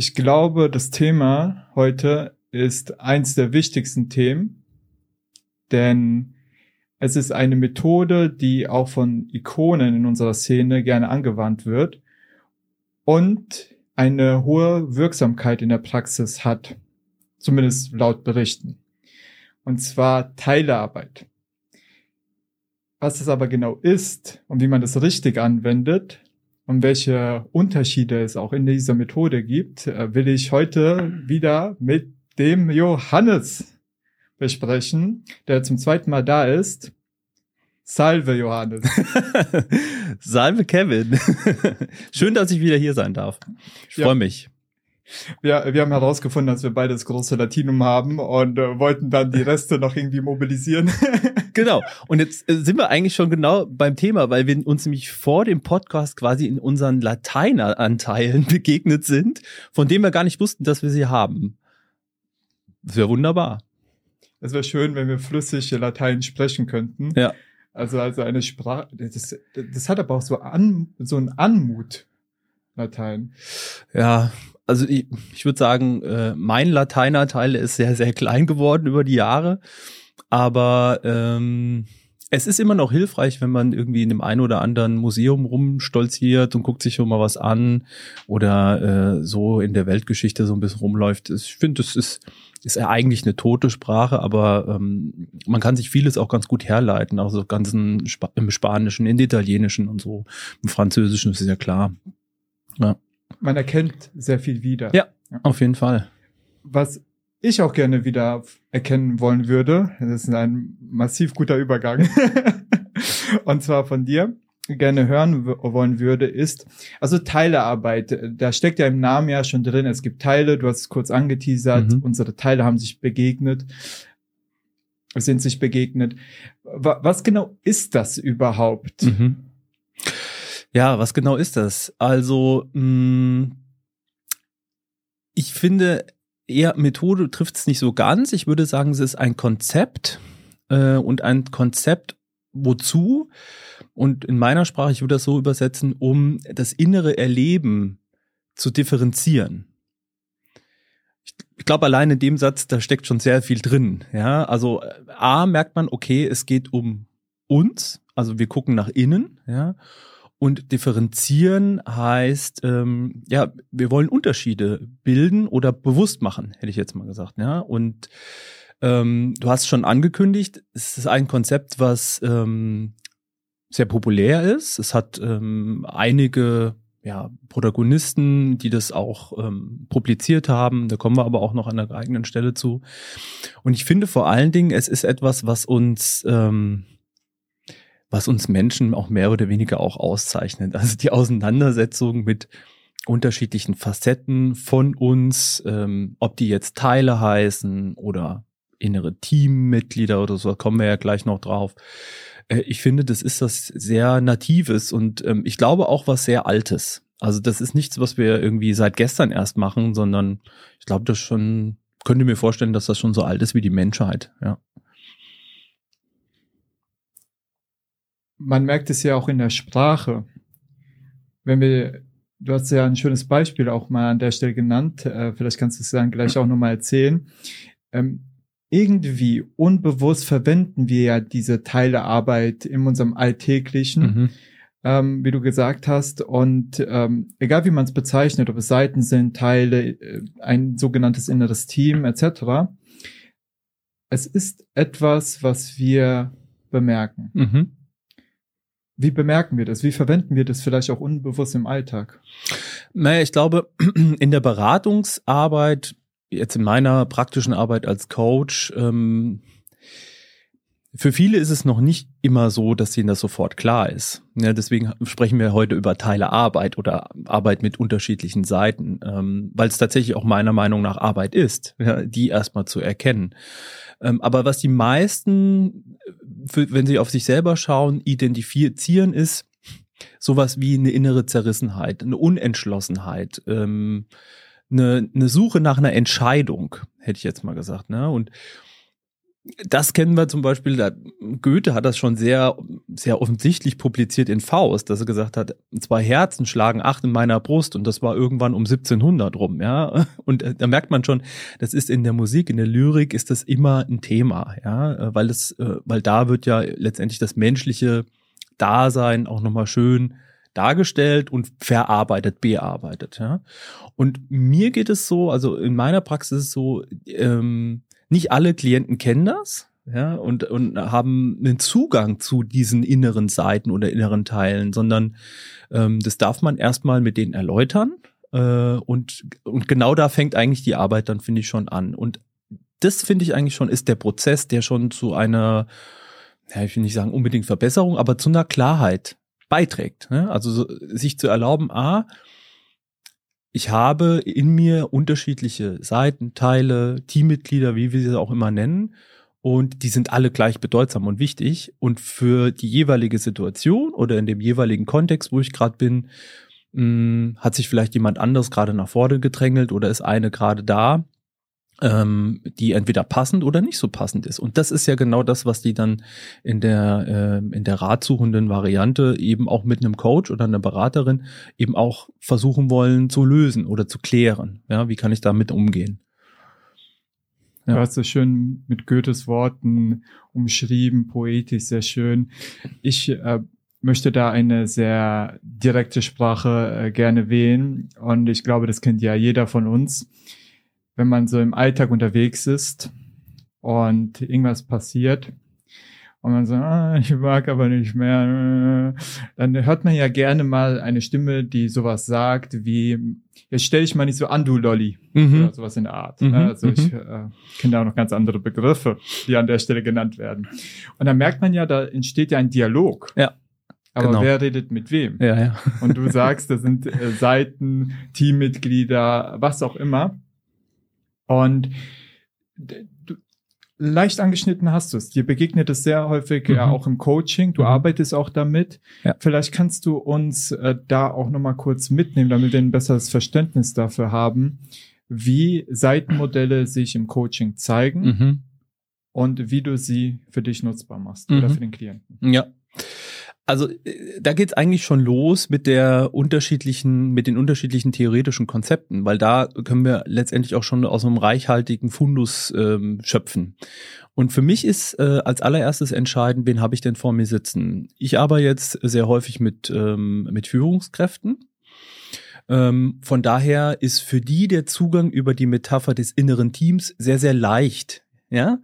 Ich glaube, das Thema heute ist eins der wichtigsten Themen, denn es ist eine Methode, die auch von Ikonen in unserer Szene gerne angewandt wird und eine hohe Wirksamkeit in der Praxis hat, zumindest laut Berichten. Und zwar Teilearbeit. Was es aber genau ist und wie man das richtig anwendet und welche Unterschiede es auch in dieser Methode gibt, äh, will ich heute wieder mit dem Johannes besprechen, der zum zweiten Mal da ist. Salve, Johannes. Salve, Kevin. Schön, dass ich wieder hier sein darf. Ich ja. freue mich. Wir, wir haben herausgefunden, dass wir beide das große Latinum haben und äh, wollten dann die Reste noch irgendwie mobilisieren. genau. Und jetzt äh, sind wir eigentlich schon genau beim Thema, weil wir uns nämlich vor dem Podcast quasi in unseren Lateineranteilen begegnet sind, von denen wir gar nicht wussten, dass wir sie haben. Das wäre wunderbar. Es wäre schön, wenn wir flüssig Latein sprechen könnten. Ja. Also, also eine Sprache, das, das hat aber auch so, an, so ein Anmut, Latein. Ja, also ich, ich würde sagen, äh, mein Lateinerteil ist sehr, sehr klein geworden über die Jahre. Aber ähm, es ist immer noch hilfreich, wenn man irgendwie in dem einen oder anderen Museum rumstolziert und guckt sich schon mal was an oder äh, so in der Weltgeschichte so ein bisschen rumläuft. Ich finde, das ist ist ja eigentlich eine tote Sprache, aber ähm, man kann sich vieles auch ganz gut herleiten, also ganzen Sp im Spanischen, in Italienischen und so, im Französischen ist ja klar. Ja. Man erkennt sehr viel wieder. Ja, ja, auf jeden Fall. Was ich auch gerne wieder erkennen wollen würde, das ist ein massiv guter Übergang, und zwar von dir, gerne hören wollen würde, ist, also Teilearbeit. Da steckt ja im Namen ja schon drin, es gibt Teile, du hast es kurz angeteasert, mhm. unsere Teile haben sich begegnet, sind sich begegnet. Was genau ist das überhaupt? Mhm. Ja, was genau ist das? Also, mh, mm, ich finde, eher Methode trifft es nicht so ganz. Ich würde sagen, es ist ein Konzept äh, und ein Konzept wozu? Und in meiner Sprache, ich würde das so übersetzen, um das innere Erleben zu differenzieren. Ich, ich glaube, allein in dem Satz, da steckt schon sehr viel drin. Ja, also A merkt man, okay, es geht um uns, also wir gucken nach innen, ja. Und differenzieren heißt, ähm, ja, wir wollen Unterschiede bilden oder bewusst machen, hätte ich jetzt mal gesagt, ja. Und ähm, du hast schon angekündigt, es ist ein Konzept, was ähm, sehr populär ist. Es hat ähm, einige ja, Protagonisten, die das auch ähm, publiziert haben. Da kommen wir aber auch noch an der eigenen Stelle zu. Und ich finde vor allen Dingen, es ist etwas, was uns, ähm, was uns Menschen auch mehr oder weniger auch auszeichnet. Also die Auseinandersetzung mit unterschiedlichen Facetten von uns, ähm, ob die jetzt Teile heißen oder innere Teammitglieder oder so, kommen wir ja gleich noch drauf. Äh, ich finde, das ist das sehr Natives und ähm, ich glaube auch was sehr Altes. Also das ist nichts, was wir irgendwie seit gestern erst machen, sondern ich glaube, das schon, könnte mir vorstellen, dass das schon so alt ist wie die Menschheit, ja. Man merkt es ja auch in der Sprache. Wenn wir, du hast ja ein schönes Beispiel auch mal an der Stelle genannt, äh, vielleicht kannst du es dann gleich auch nochmal erzählen. Ähm, irgendwie unbewusst verwenden wir ja diese Teilearbeit in unserem Alltäglichen, mhm. ähm, wie du gesagt hast. Und ähm, egal wie man es bezeichnet, ob es Seiten sind, Teile, äh, ein sogenanntes inneres Team etc., es ist etwas, was wir bemerken. Mhm. Wie bemerken wir das? Wie verwenden wir das vielleicht auch unbewusst im Alltag? Naja, ich glaube, in der Beratungsarbeit jetzt in meiner praktischen Arbeit als Coach, ähm, für viele ist es noch nicht immer so, dass ihnen das sofort klar ist. Ja, deswegen sprechen wir heute über Teile Arbeit oder Arbeit mit unterschiedlichen Seiten, ähm, weil es tatsächlich auch meiner Meinung nach Arbeit ist, ja, die erstmal zu erkennen. Ähm, aber was die meisten, für, wenn sie auf sich selber schauen, identifizieren, ist sowas wie eine innere Zerrissenheit, eine Unentschlossenheit. Ähm, eine, eine Suche nach einer Entscheidung, hätte ich jetzt mal gesagt. Ne? Und das kennen wir zum Beispiel, Goethe hat das schon sehr, sehr offensichtlich publiziert in Faust, dass er gesagt hat, zwei Herzen schlagen acht in meiner Brust und das war irgendwann um 1700 rum, ja. Und äh, da merkt man schon, das ist in der Musik, in der Lyrik ist das immer ein Thema, ja, äh, weil es, äh, weil da wird ja letztendlich das menschliche Dasein auch nochmal schön dargestellt und verarbeitet, bearbeitet, ja. Und mir geht es so, also in meiner Praxis so, ähm, nicht alle Klienten kennen das, ja, und, und haben einen Zugang zu diesen inneren Seiten oder inneren Teilen, sondern ähm, das darf man erstmal mit denen erläutern. Äh, und, und genau da fängt eigentlich die Arbeit dann, finde ich, schon an. Und das finde ich eigentlich schon, ist der Prozess, der schon zu einer, ja, ich will nicht sagen unbedingt Verbesserung, aber zu einer Klarheit beiträgt. Ne? Also so, sich zu erlauben, ah, ich habe in mir unterschiedliche Seiten, Teile, Teammitglieder, wie wir sie auch immer nennen. Und die sind alle gleich bedeutsam und wichtig. Und für die jeweilige Situation oder in dem jeweiligen Kontext, wo ich gerade bin, mh, hm, hat sich vielleicht jemand anderes gerade nach vorne gedrängelt oder ist eine gerade da ähm, die entweder passend oder nicht so passend ist. Und das ist ja genau das, was die dann in der äh, in der ratsuchenden Variante eben auch mit einem Coach oder einer Beraterin eben auch versuchen wollen zu lösen oder zu klären. Ja, wie kann ich damit umgehen? Ja. Du hast so schön mit Goethes Worten umschrieben, poetisch, sehr schön. Ich äh, möchte da eine sehr direkte Sprache äh, gerne wählen und ich glaube, das kennt ja jeder von uns wenn man so im Alltag unterwegs ist und irgendwas passiert und man so, ah, ich mag aber nicht mehr, dann hört man ja gerne mal eine Stimme, die sowas sagt wie, jetzt stell dich mal nicht so an, du Lolli, mhm. oder sowas in der Art. Mhm. Also ich mhm. äh, kenne da auch noch ganz andere Begriffe, die an der Stelle genannt werden. Und dann merkt man ja, da entsteht ja ein Dialog. Ja. Aber genau. wer redet mit wem? Ja, ja. Und du sagst, das sind äh, Seiten, Teammitglieder, was auch immer. Und du, leicht angeschnitten hast du es. Dir begegnet es sehr häufig mhm. ja auch im Coaching. Du mhm. arbeitest auch damit. Ja. Vielleicht kannst du uns äh, da auch nochmal kurz mitnehmen, damit wir ein besseres Verständnis dafür haben, wie Seitenmodelle sich im Coaching zeigen mhm. und wie du sie für dich nutzbar machst oder mhm. für den Klienten. Ja. Also äh, da geht's eigentlich schon los mit der unterschiedlichen, mit den unterschiedlichen theoretischen Konzepten, weil da können wir letztendlich auch schon aus einem reichhaltigen Fundus ähm, schöpfen. Und für mich ist äh, als allererstes entscheidend, wen habe ich denn vor mir sitzen. Ich arbeite jetzt sehr häufig mit ähm, mit Führungskräften. Ähm, von daher ist für die der Zugang über die Metapher des inneren Teams sehr sehr leicht. Ja,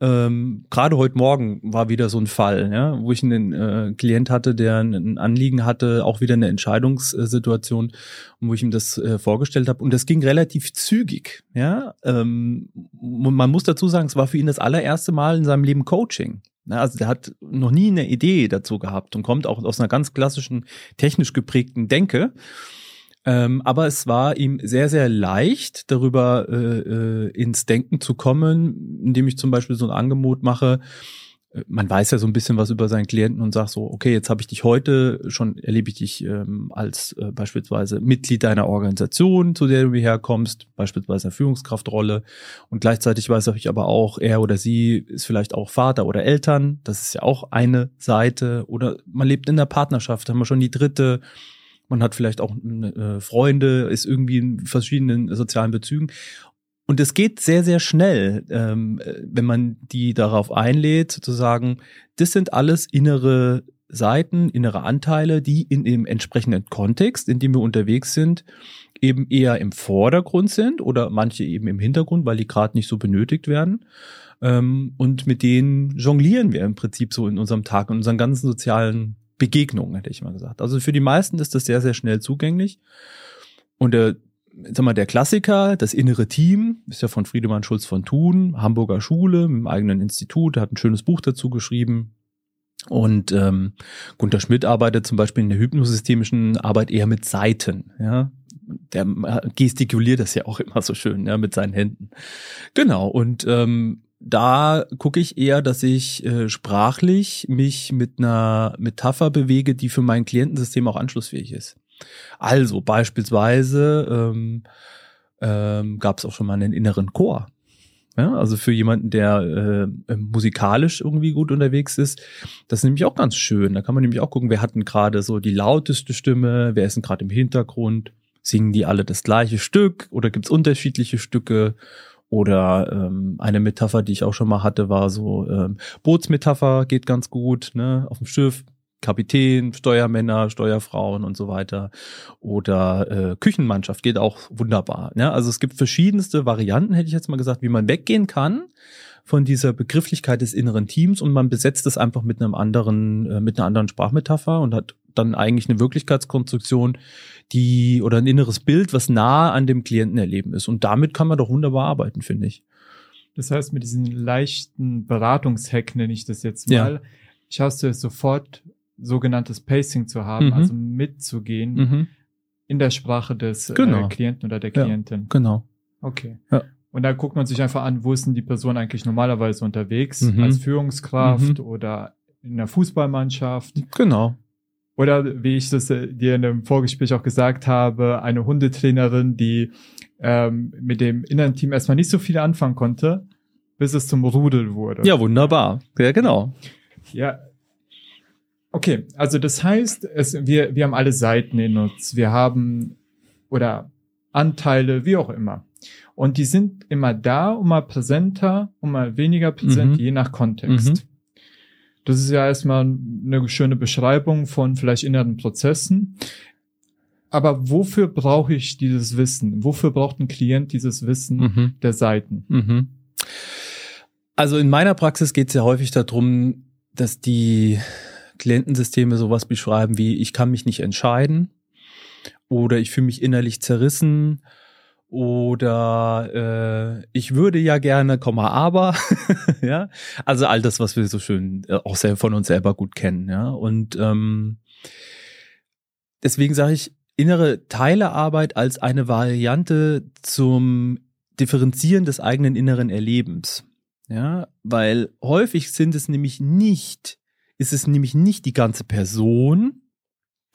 ähm, gerade heute Morgen war wieder so ein Fall, ja, wo ich einen äh, Klient hatte, der ein Anliegen hatte, auch wieder eine Entscheidungssituation, wo ich ihm das äh, vorgestellt habe. Und das ging relativ zügig. Ja, ähm, man muss dazu sagen, es war für ihn das allererste Mal in seinem Leben Coaching. Also der hat noch nie eine Idee dazu gehabt und kommt auch aus einer ganz klassischen technisch geprägten Denke. Ähm, aber es war ihm sehr, sehr leicht, darüber äh, äh, ins Denken zu kommen, indem ich zum Beispiel so ein Angebot mache. Äh, man weiß ja so ein bisschen was über seinen Klienten und sagt so, okay, jetzt habe ich dich heute, schon erlebe ich dich ähm, als äh, beispielsweise Mitglied deiner Organisation, zu der du hierher kommst, beispielsweise eine Führungskraftrolle. Und gleichzeitig weiß ich aber auch, er oder sie ist vielleicht auch Vater oder Eltern. Das ist ja auch eine Seite. Oder man lebt in der Partnerschaft, haben wir schon die dritte man hat vielleicht auch äh, Freunde, ist irgendwie in verschiedenen sozialen Bezügen. Und es geht sehr, sehr schnell, ähm, wenn man die darauf einlädt, sozusagen, das sind alles innere Seiten, innere Anteile, die in dem entsprechenden Kontext, in dem wir unterwegs sind, eben eher im Vordergrund sind oder manche eben im Hintergrund, weil die gerade nicht so benötigt werden. Ähm, und mit denen jonglieren wir im Prinzip so in unserem Tag, in unseren ganzen sozialen Begegnung, hätte ich mal gesagt. Also für die meisten ist das sehr, sehr schnell zugänglich. Und der, sag mal, der Klassiker, das innere Team, ist ja von Friedemann Schulz von Thun, Hamburger Schule, mit dem eigenen Institut, hat ein schönes Buch dazu geschrieben. Und ähm, Gunter Schmidt arbeitet zum Beispiel in der hypnosystemischen Arbeit eher mit Seiten, ja. Der gestikuliert das ja auch immer so schön, ja, mit seinen Händen. Genau. Und ähm, da gucke ich eher, dass ich äh, sprachlich mich mit einer Metapher bewege, die für mein Klientensystem auch anschlussfähig ist. Also beispielsweise ähm, ähm, gab es auch schon mal einen inneren Chor. Ja, also für jemanden, der äh, musikalisch irgendwie gut unterwegs ist, das ist nämlich auch ganz schön. Da kann man nämlich auch gucken, wer hat denn gerade so die lauteste Stimme, wer ist denn gerade im Hintergrund, singen die alle das gleiche Stück oder gibt's unterschiedliche Stücke? Oder ähm, eine Metapher, die ich auch schon mal hatte, war so ähm, Bootsmetapher geht ganz gut, ne, auf dem Schiff Kapitän, Steuermänner, Steuerfrauen und so weiter. Oder äh, Küchenmannschaft geht auch wunderbar. Ja, also es gibt verschiedenste Varianten, hätte ich jetzt mal gesagt, wie man weggehen kann von dieser Begrifflichkeit des inneren Teams und man besetzt es einfach mit einem anderen, äh, mit einer anderen Sprachmetapher und hat dann eigentlich eine Wirklichkeitskonstruktion, die oder ein inneres Bild, was nahe an dem Klientenerleben ist. Und damit kann man doch wunderbar arbeiten, finde ich. Das heißt, mit diesem leichten Beratungshack nenne ich das jetzt mal, ja. schaust du es sofort sogenanntes Pacing zu haben, mhm. also mitzugehen mhm. in der Sprache des äh, genau. äh, Klienten oder der Klientin. Ja, genau. Okay. Ja. Und da guckt man sich einfach an, wo ist denn die Person eigentlich normalerweise unterwegs, mhm. als Führungskraft mhm. oder in der Fußballmannschaft. Genau. Oder wie ich das äh, dir in einem Vorgespräch auch gesagt habe, eine Hundetrainerin, die ähm, mit dem inneren Team erstmal nicht so viel anfangen konnte, bis es zum Rudel wurde. Ja, wunderbar. Ja, genau. Ja, Okay, also das heißt, es, wir, wir haben alle Seiten in uns. Wir haben oder Anteile, wie auch immer. Und die sind immer da und mal präsenter und mal weniger präsent, mhm. je nach Kontext. Mhm. Das ist ja erstmal eine schöne Beschreibung von vielleicht inneren Prozessen. Aber wofür brauche ich dieses Wissen? Wofür braucht ein Klient dieses Wissen mhm. der Seiten? Mhm. Also in meiner Praxis geht es ja häufig darum, dass die Klientensysteme sowas beschreiben wie, ich kann mich nicht entscheiden oder ich fühle mich innerlich zerrissen oder äh, ich würde ja gerne, Komma, aber, ja, also all das, was wir so schön äh, auch sehr von uns selber gut kennen, ja, und ähm, deswegen sage ich innere Teilearbeit als eine Variante zum Differenzieren des eigenen inneren Erlebens, ja, weil häufig sind es nämlich nicht ist es nämlich nicht die ganze Person,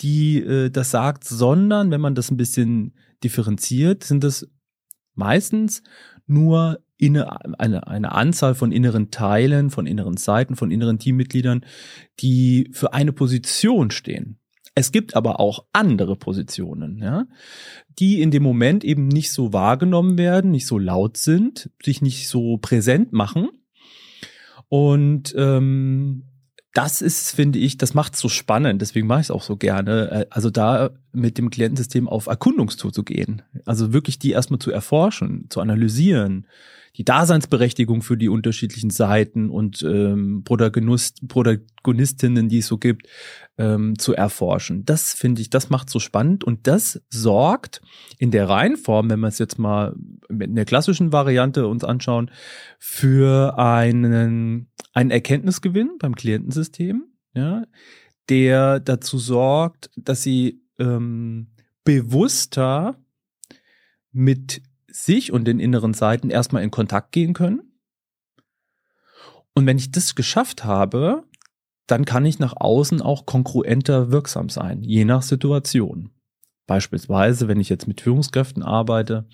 die äh, das sagt, sondern wenn man das ein bisschen differenziert, sind das meistens nur inne, eine, eine Anzahl von inneren Teilen, von inneren Seiten, von inneren Teammitgliedern, die für eine Position stehen. Es gibt aber auch andere Positionen, ja, die in dem Moment eben nicht so wahrgenommen werden, nicht so laut sind, sich nicht so präsent machen. Und ähm, das ist, finde ich, das macht so spannend. Deswegen mache ich es auch so gerne. Äh, also da mit dem Klientensystem auf Erkundungstour zu gehen. Also wirklich die erstmal zu erforschen, zu analysieren, die Daseinsberechtigung für die unterschiedlichen Seiten und ähm, Protagonist, Protagonistinnen, die es so gibt, ähm, zu erforschen. Das finde ich, das macht so spannend und das sorgt in der Reihenform, wenn wir es jetzt mal in der klassischen Variante uns anschauen, für einen, einen Erkenntnisgewinn beim Klientensystem, ja, der dazu sorgt, dass sie ähm, bewusster mit sich und den inneren Seiten erstmal in Kontakt gehen können. Und wenn ich das geschafft habe, dann kann ich nach außen auch konkurrenter wirksam sein, je nach Situation. Beispielsweise, wenn ich jetzt mit Führungskräften arbeite,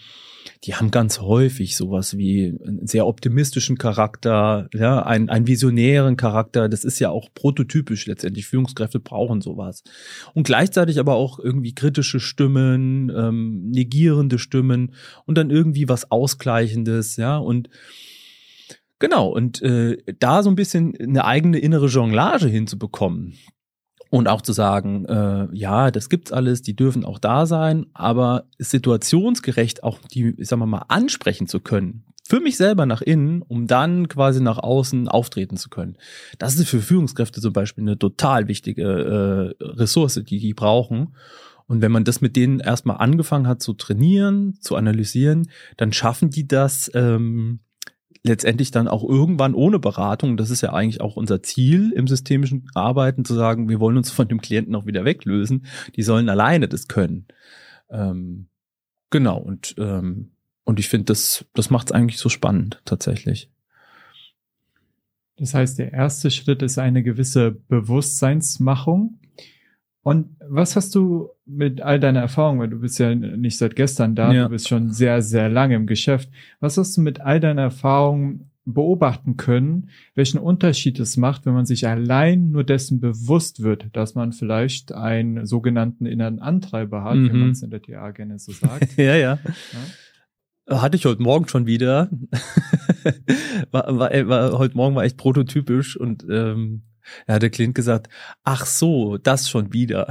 die haben ganz häufig sowas wie einen sehr optimistischen Charakter, ja, einen, einen visionären Charakter. Das ist ja auch prototypisch letztendlich. Führungskräfte brauchen sowas. Und gleichzeitig aber auch irgendwie kritische Stimmen, ähm, negierende Stimmen und dann irgendwie was Ausgleichendes, ja. Und genau, und äh, da so ein bisschen eine eigene innere Jonglage hinzubekommen, und auch zu sagen, äh, ja, das gibt's alles, die dürfen auch da sein, aber situationsgerecht auch die, ich sag mal, ansprechen zu können. Für mich selber nach innen, um dann quasi nach außen auftreten zu können. Das ist für Führungskräfte zum Beispiel eine total wichtige äh, Ressource, die die brauchen. Und wenn man das mit denen erstmal angefangen hat zu trainieren, zu analysieren, dann schaffen die das, ähm, letztendlich dann auch irgendwann ohne Beratung, das ist ja eigentlich auch unser Ziel im systemischen Arbeiten, zu sagen, wir wollen uns von dem Klienten auch wieder weglösen, die sollen alleine das können. Ähm, genau, und, ähm, und ich finde, das, das macht es eigentlich so spannend tatsächlich. Das heißt, der erste Schritt ist eine gewisse Bewusstseinsmachung. Und was hast du mit all deiner Erfahrung, weil du bist ja nicht seit gestern da, ja. du bist schon sehr, sehr lange im Geschäft. Was hast du mit all deiner Erfahrung beobachten können, welchen Unterschied es macht, wenn man sich allein nur dessen bewusst wird, dass man vielleicht einen sogenannten inneren Antreiber hat, mhm. wenn man es in der TA gerne so sagt. ja, ja, ja. Hatte ich heute Morgen schon wieder. war, war, war, heute Morgen war echt prototypisch und ähm, er hat der Klient gesagt, ach so, das schon wieder.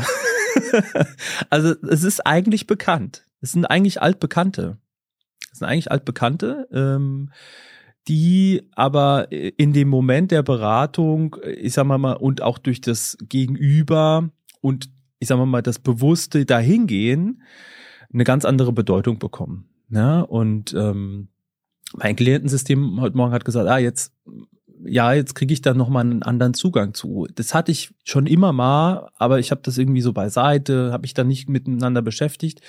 also es ist eigentlich bekannt. Es sind eigentlich altbekannte. Es sind eigentlich altbekannte. Ähm, die aber in dem Moment der Beratung, ich sag mal, und auch durch das Gegenüber und ich sag mal, das bewusste Dahingehen eine ganz andere Bedeutung bekommen. Ja, und ähm, mein Klientensystem heute Morgen hat gesagt, ah, jetzt ja, jetzt kriege ich da nochmal einen anderen Zugang zu. Das hatte ich schon immer mal, aber ich habe das irgendwie so beiseite, habe ich da nicht miteinander beschäftigt.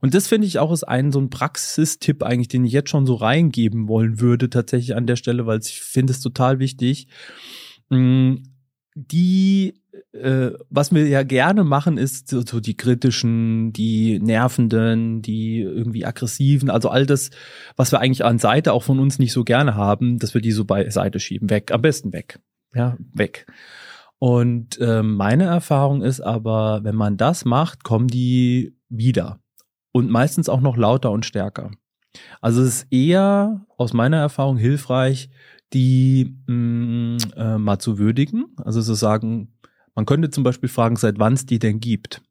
Und das finde ich auch ist ein so ein Praxistipp eigentlich, den ich jetzt schon so reingeben wollen würde, tatsächlich an der Stelle, weil ich finde es total wichtig. Mm, die äh, was wir ja gerne machen, ist so, so, die kritischen, die nervenden, die irgendwie aggressiven, also all das, was wir eigentlich an Seite auch von uns nicht so gerne haben, dass wir die so beiseite schieben, weg, am besten weg, ja, weg. Und äh, meine Erfahrung ist aber, wenn man das macht, kommen die wieder und meistens auch noch lauter und stärker. Also es ist eher aus meiner Erfahrung hilfreich, die mh, mm, äh, mal zu würdigen, also zu sagen, man könnte zum Beispiel fragen, seit wann es die denn gibt.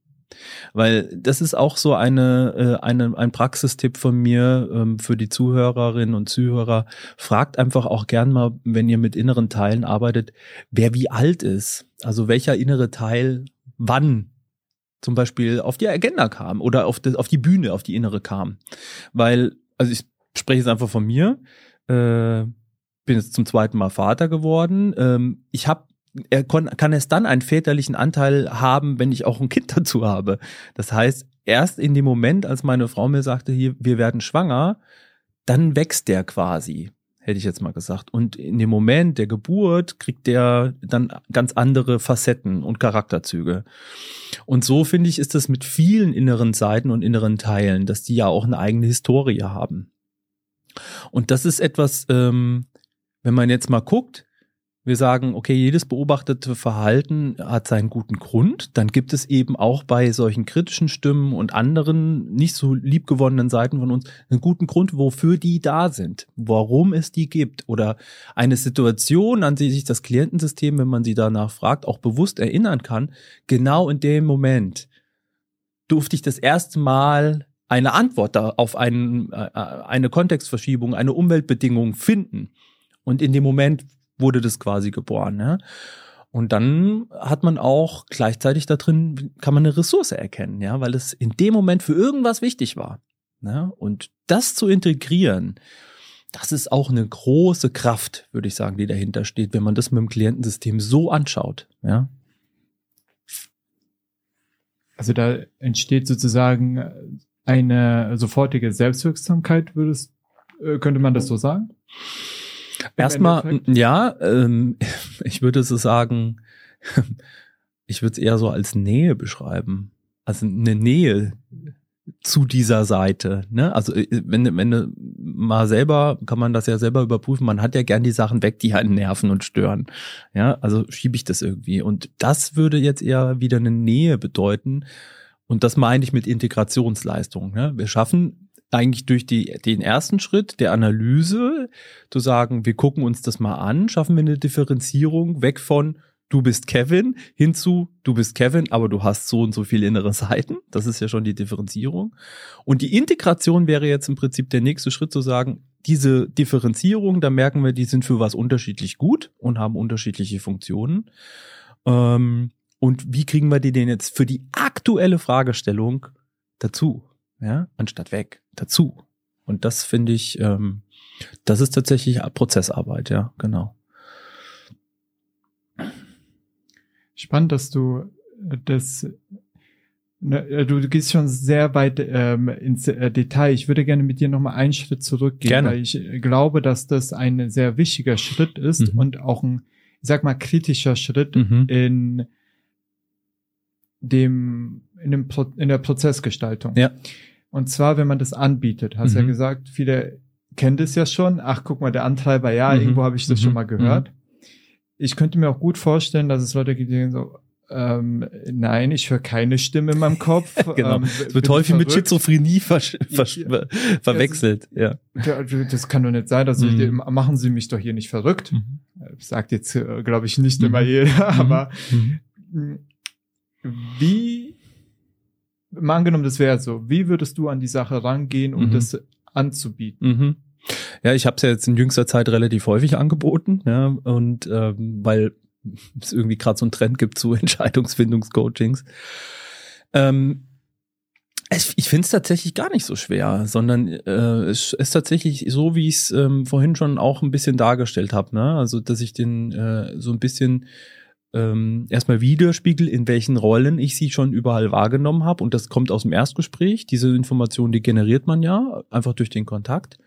Weil das ist auch so eine, äh, eine ein Praxistipp von mir ähm, für die Zuhörerinnen und Zuhörer. Fragt einfach auch gern mal, wenn ihr mit inneren Teilen arbeitet, wer wie alt ist. Also welcher innere Teil wann zum Beispiel auf die Agenda kam oder auf, die, auf die Bühne, auf die innere kam. Weil, also ich spreche jetzt einfach von mir, äh, bin jetzt zum zweiten Mal Vater geworden. Ähm, ich habe er kann es dann einen väterlichen Anteil haben, wenn ich auch ein Kind dazu habe. Das heißt, erst in dem Moment, als meine Frau mir sagte, hier, wir werden schwanger, dann wächst der quasi, hätte ich jetzt mal gesagt. Und in dem Moment der Geburt kriegt der dann ganz andere Facetten und Charakterzüge. Und so finde ich, ist das mit vielen inneren Seiten und inneren Teilen, dass die ja auch eine eigene Historie haben. Und das ist etwas, ähm, wenn man jetzt mal guckt, wir sagen, okay, jedes beobachtete Verhalten hat seinen guten Grund. Dann gibt es eben auch bei solchen kritischen Stimmen und anderen nicht so liebgewonnenen Seiten von uns einen guten Grund, wofür die da sind, warum es die gibt oder eine Situation, an die sich das Klientensystem, wenn man sie danach fragt, auch bewusst erinnern kann. Genau in dem Moment durfte ich das erste Mal eine Antwort auf einen, äh, eine Kontextverschiebung, eine Umweltbedingung finden. Und in dem Moment wurde das quasi geboren. Ja? Und dann hat man auch gleichzeitig da drin, kann man eine Ressource erkennen, ja, weil es in dem Moment für irgendwas wichtig war. Ja? Und das zu integrieren, das ist auch eine große Kraft, würde ich sagen, die dahinter steht, wenn man das mit dem Klientensystem so anschaut. Ja? Also da entsteht sozusagen eine sofortige Selbstwirksamkeit, würdest, äh, könnte man das so sagen? Erstmal, ja, ähm, ich würde so sagen, ich würde es eher so als Nähe beschreiben. Also eine Nähe zu dieser Seite. Ne? Also äh, wenn, wenn du mal selber, kann man das ja selber überprüfen, man hat ja gern die Sachen weg, die einen nerven und stören. Ja, also schiebe ich das irgendwie. Und das würde jetzt eher wieder eine Nähe bedeuten. Und das meine ich mit Integrationsleistung. Ne? Wir schaffen eigentlich durch die, den ersten Schritt der Analyse zu sagen, wir gucken uns das mal an, schaffen wir eine Differenzierung weg von du bist Kevin hinzu du bist Kevin, aber du hast so und so viele innere Seiten. Das ist ja schon die Differenzierung. Und die Integration wäre jetzt im Prinzip der nächste Schritt zu sagen, diese Differenzierung, da merken wir, die sind für was unterschiedlich gut und haben unterschiedliche Funktionen. Ähm, und wie kriegen wir die denn jetzt für die aktuelle Fragestellung dazu? Ja, anstatt weg, dazu. Und das finde ich, ähm, das ist tatsächlich Prozessarbeit, ja, genau. Spannend, dass du das, ne, äh, du gehst schon sehr weit ähm, ins äh, Detail. Ich würde gerne mit dir nochmal einen Schritt zurückgehen, gerne. weil ich äh, glaube, dass das ein sehr wichtiger Schritt ist mhm. und auch ein, ich sag mal, kritischer Schritt mhm. in dem, in, dem Pro in der Prozessgestaltung. Ja. Und zwar, wenn man das anbietet, hast Mhm. ja gesagt, viele kennen das ja schon. Ach, guck mal, der Antreiber, ja, Mhm. irgendwo habe ich das Mhm. schon mal gehört. Ich könnte mir auch gut vorstellen, dass es Leute gibt, die sagen so, ähm, nein, ich höre keine Stimme in meinem Kopf. Genau. Ähm, Es wird häufig mit. Schizophrenie versch versch Ja. verwechselt. Ja. Das kann doch nicht sein. Also Mhm. machen Sie mich doch hier nicht verrückt. Das sagt jetzt, äh, glaube ich, nicht Mhm. immer jeder, aber Mhm. mh, wie, mal angenommen, das wäre so, wie würdest du an die Sache rangehen, um Mhm. das anzubieten? Mhm. Ja, ich habe es ja jetzt in jüngster Zeit relativ häufig angeboten, ja, und ähm, weil es irgendwie gerade so einen Trend gibt zu Entscheidungsfindungscoachings. Ähm, ich ich finde es tatsächlich gar nicht so schwer, sondern äh, es ist tatsächlich so, wie ich es ähm, vorhin schon auch ein bisschen dargestellt habe. Ne? Also, dass ich den äh, so ein bisschen ähm, erstmal widerspiegel, in welchen Rollen ich sie schon überall wahrgenommen habe. Und das kommt aus dem Erstgespräch. Diese Information, die generiert man ja einfach durch den Kontakt.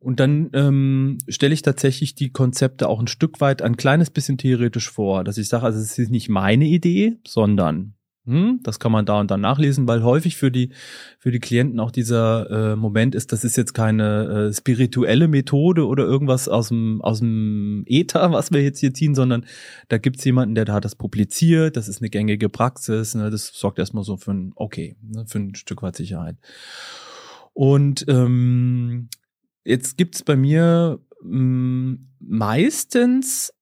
Und dann ähm, stelle ich tatsächlich die Konzepte auch ein Stück weit ein kleines bisschen theoretisch vor, dass ich sage, also es ist nicht meine Idee, sondern hm, das kann man da und dann nachlesen, weil häufig für die für die Klienten auch dieser äh, Moment ist, das ist jetzt keine äh, spirituelle Methode oder irgendwas aus dem aus dem Äther, was wir jetzt hier ziehen, sondern da gibt's jemanden, der da hat das publiziert, das ist eine gängige Praxis, ne, das sorgt erstmal so für ein okay, ne, für ein Stück weit Sicherheit. Und ähm, jetzt gibt's bei mir mh, meistens